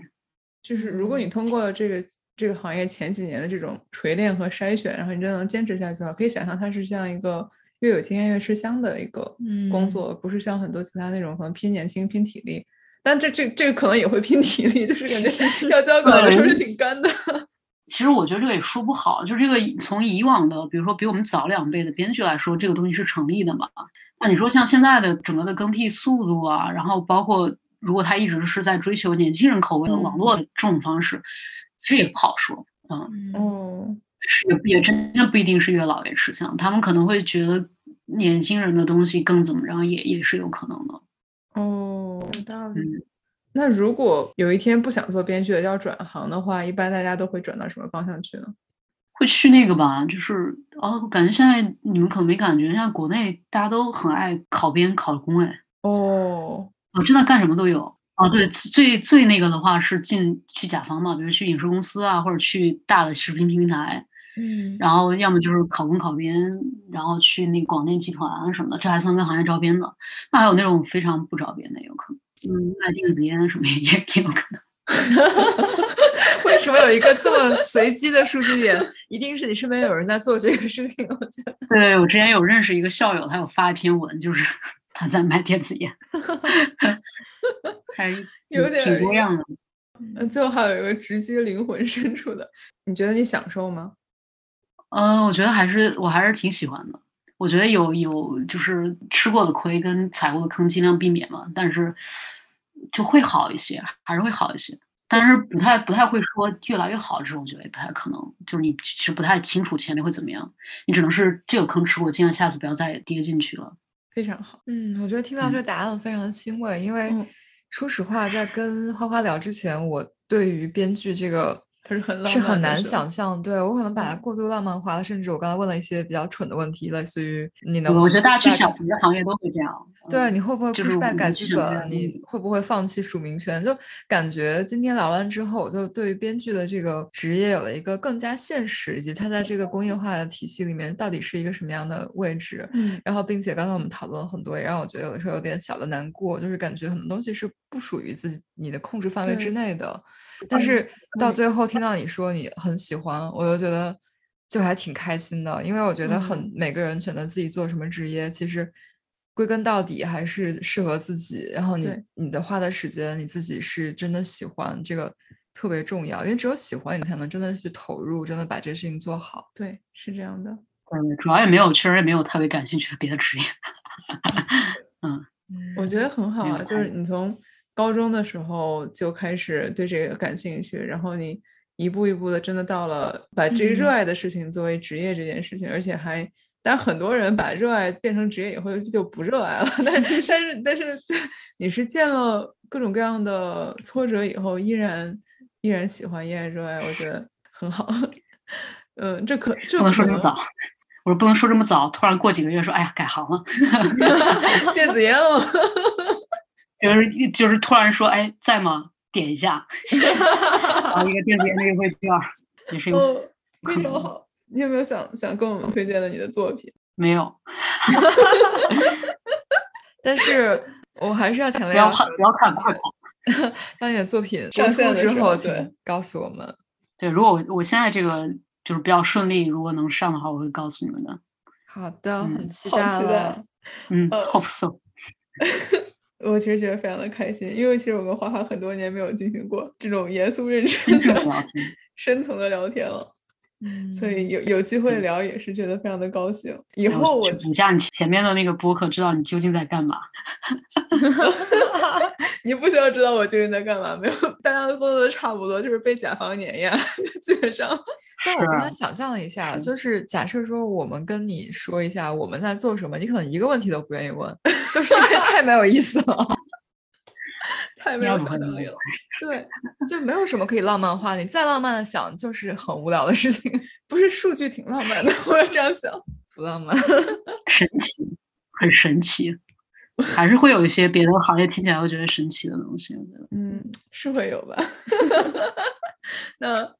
就是如果你通过这个这个行业前几年的这种锤炼和筛选，然后你真的能坚持下去的话，可以想象它是像一个越有经验越吃香的一个工作，不是像很多其他那种可能拼年轻拼体力，但这这这个可能也会拼体力，就是感觉要交稿的时候是挺干的。其实我觉得这个也说不好，就这个从以往的，比如说比我们早两辈的编剧来说，这个东西是成立的嘛？那你说像现在的整个的更替速度啊，然后包括如果他一直是在追求年轻人口味的网络这种方式，其实也不好说。嗯哦，也也真的不一定是越老越吃香，他们可能会觉得年轻人的东西更怎么着，也也是有可能的。哦，有道理。那如果有一天不想做编剧了，要转行的话，一般大家都会转到什么方向去呢？会去那个吧，就是哦，感觉现在你们可能没感觉，像国内大家都很爱考编考公哎。哦，哦，真的干什么都有。哦，对，最最那个的话是进去甲方嘛，比如去影视公司啊，或者去大的视频平台。嗯。然后要么就是考公考编，然后去那广电集团什么的，这还算跟行业招编的。那还有那种非常不招编的，有可能。嗯，卖电子烟什么也也有可能。为什么有一个这么随机的数据点？一定是你身边有人在做这个事情。我觉得。对，我之前有认识一个校友，他有发一篇文，就是他在卖电子烟，还 有点挺多样的。嗯，最后还有一个直击灵魂深处的，你觉得你享受吗？嗯，我觉得还是我还是挺喜欢的。我觉得有有就是吃过的亏跟踩过的坑尽量避免嘛，但是就会好一些，还是会好一些。但是不太不太会说越来越好，这种我觉得也不太可能。就是你其实不太清楚前面会怎么样，你只能是这个坑吃过，尽量下次不要再跌进去了。非常好，嗯，我觉得听到这个答案非常的欣慰，因为说实话，在跟花花聊之前，我对于编剧这个。它是很是很难想象，对我可能把它过度浪漫化了，甚至我刚才问了一些比较蠢的问题，类似于你能，我觉得大家去想别的行业都会这样，对，你会不会 push back 改剧本？你会不会放弃署名权？就感觉今天聊完之后，我就对于编剧的这个职业有了一个更加现实，以及它在这个工业化的体系里面到底是一个什么样的位置。嗯，然后并且刚才我们讨论了很多，也让我觉得有的时候有点小的难过，就是感觉很多东西是不属于自己你的控制范围之内的。但是到最后听到你说你很喜欢，我就觉得就还挺开心的，因为我觉得很每个人选择自己做什么职业，其实归根到底还是适合自己。然后你你的花的时间，你自己是真的喜欢，这个特别重要，因为只有喜欢你才能真的去投入，真的把这事情做好。对，是这样的。嗯，主要也没有，确实也没有特别感兴趣的别的职业。嗯，我觉得很好啊，就是你从。高中的时候就开始对这个感兴趣，然后你一步一步的真的到了把这个热爱的事情作为职业这件事情，而且还，但很多人把热爱变成职业以后就不热爱了。但是但是但是你是见了各种各样的挫折以后，依然依然喜欢，依然热爱，我觉得很好。嗯，这可不能说这么早，我说不能说这么早，突然过几个月说，哎呀，改行了，电子烟了。就是就是突然说，哎，在吗？点一下，然后一个电子烟的优惠券，也是有。非常好。你有没有想想跟我们推荐的你的作品？没有。但是我还是要强调，不要看，不要看，快跑！当你的作品上线之后，请告诉我们。对，如果我我现在这个就是比较顺利，如果能上的话，我会告诉你们的。好的，很期待。嗯，hope so。我其实觉得非常的开心，因为其实我跟花花很多年没有进行过这种严肃认真的、深层的聊天了。所以有有机会聊也是觉得非常的高兴。以后我去补下你前面的那个播客，知道你究竟在干嘛。你不需要知道我究竟在干嘛，没有，大家都工作的差不多，就是被甲方碾压，基本上。但我刚才想象了一下，就是假设说我们跟你说一下我们在做什么，你可能一个问题都不愿意问，就是因为太没有意思了。太没有想象力了。对，就没有什么可以浪漫化，你再浪漫的想，就是很无聊的事情，不是数据挺浪漫的，我也这样想。不浪漫。神奇，很神奇，还是会有一些别的行业听起来会觉得神奇的东西。我觉得，嗯，是会有吧。那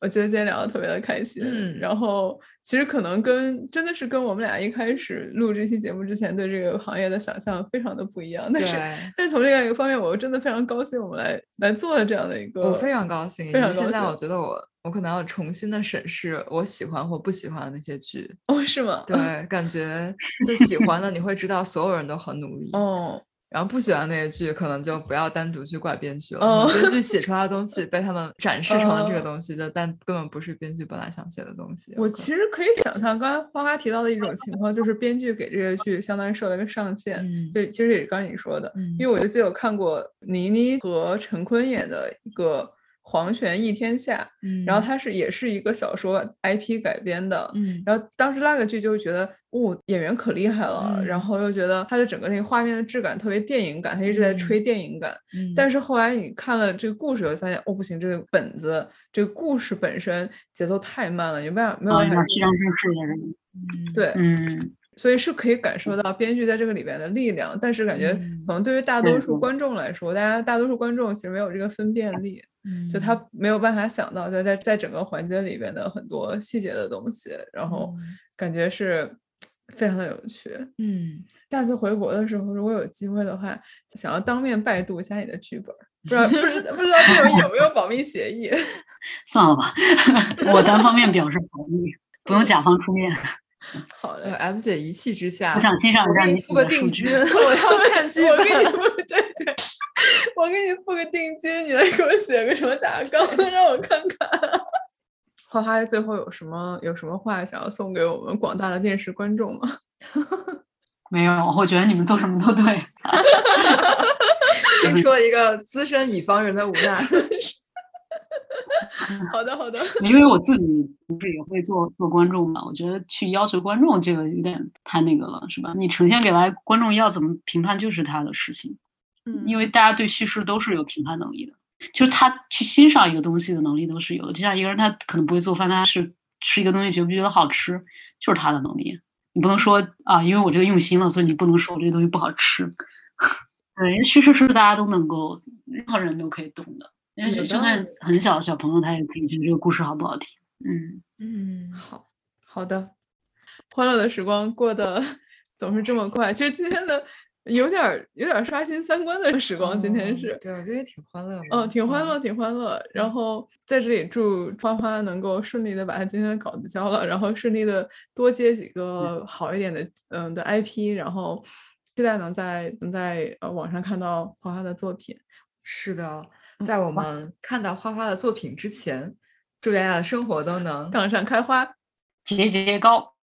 我觉得今天聊的特别的开心，嗯然后其实可能跟真的是跟我们俩一开始录这期节目之前对这个行业的想象非常的不一样，但是对，但从另外一个方面，我又真的非常高兴我们来来做了这样的一个，我非常高兴。非常现在高兴我觉得我我可能要重新的审视我喜欢或不喜欢的那些剧。哦，是吗？对，感觉就喜欢的你会知道所有人都很努力，哦，然后不喜欢那个剧，可能就不要单独去怪编剧了。哦编剧写出来的东西被他们展示成了这个哦东西，就但根本不是编剧本来想写的东西。我其实可以想象，刚才花花提到的一种情况，就是编剧给这个剧相当于设了一个上限，嗯就其实也是刚你说的，嗯因为我就记得我看过倪妮和陈坤演的一个《黄泉一天下》，嗯，然后它是也是一个小说 IP 改编的，嗯。然后当时那个剧就觉得，哦，演员可厉害了，然嗯后又觉得它的整个那个画面的质感特别电影感，它一直在吹电影感。嗯，但是后来你看了这个故事，就发现，哦，不行，这个本子，这个故事本身节奏太慢了，你没办法，没有啊，办法有点虚张声势的人，嗯对，嗯，所以是可以感受到编剧在这个里边的力量，但是感觉嗯可能对于大多数观众来说，大家大多数观众其实没有这个分辨力，就嗯。他没有办法想到在在在整个环节里边的很多细节的东西，然后嗯。感觉是非常的有趣。嗯，下次回国的时候，如果有机会的话，想要当面拜读一下你的剧本儿，不知道不知不知道这种有没有保密协议？算了吧，我单方面表示同意，不用甲方出面，好嘞呃，，M 姐一气之下，我想欣赏一下你给你付个定金，我要看剧我给你本。付对对，我给你付个定金，你来给我写个什么大纲，让我看看。花花最后有什么有什么话想要送给我们广大的电视观众吗？没有，我觉得你们做什么都对。听出了一个资深乙方人的无奈。好 的好的，因为我自己不是也会做做观众嘛，我觉得去要求观众这个有点太那个了，是吧？你呈现给来观众要怎么评判就是他的事情，嗯因为大家对叙事都是有评判能力的，就是他去欣赏一个东西的能力都是有的。就像一个人他可能不会做饭，他是吃一个东西觉不觉得好吃，就是他的能力。你不能说啊，因为我这个用心了，所以你不能说我这个东西不好吃。对，叙事是大家都能够，任何人都可以懂的。因为就算很小的小朋友，他也可以觉得这个故事好不好听。嗯，嗯，好好的，欢乐的时光过得 总是这么快。其实今天的有点儿有点儿刷新三观的时光，今天哦是。对，我觉得也挺欢乐的。嗯，挺欢乐，嗯。挺欢乐。然后在这里祝花花能够顺利的把他今天的稿子交了，然后顺利的多接几个好一点的嗯的 IP，然后期待能在能在呃网上看到花花的作品。是的，在我们看到花花的作品之前，祝大家的生活都能杠上开花。节节高。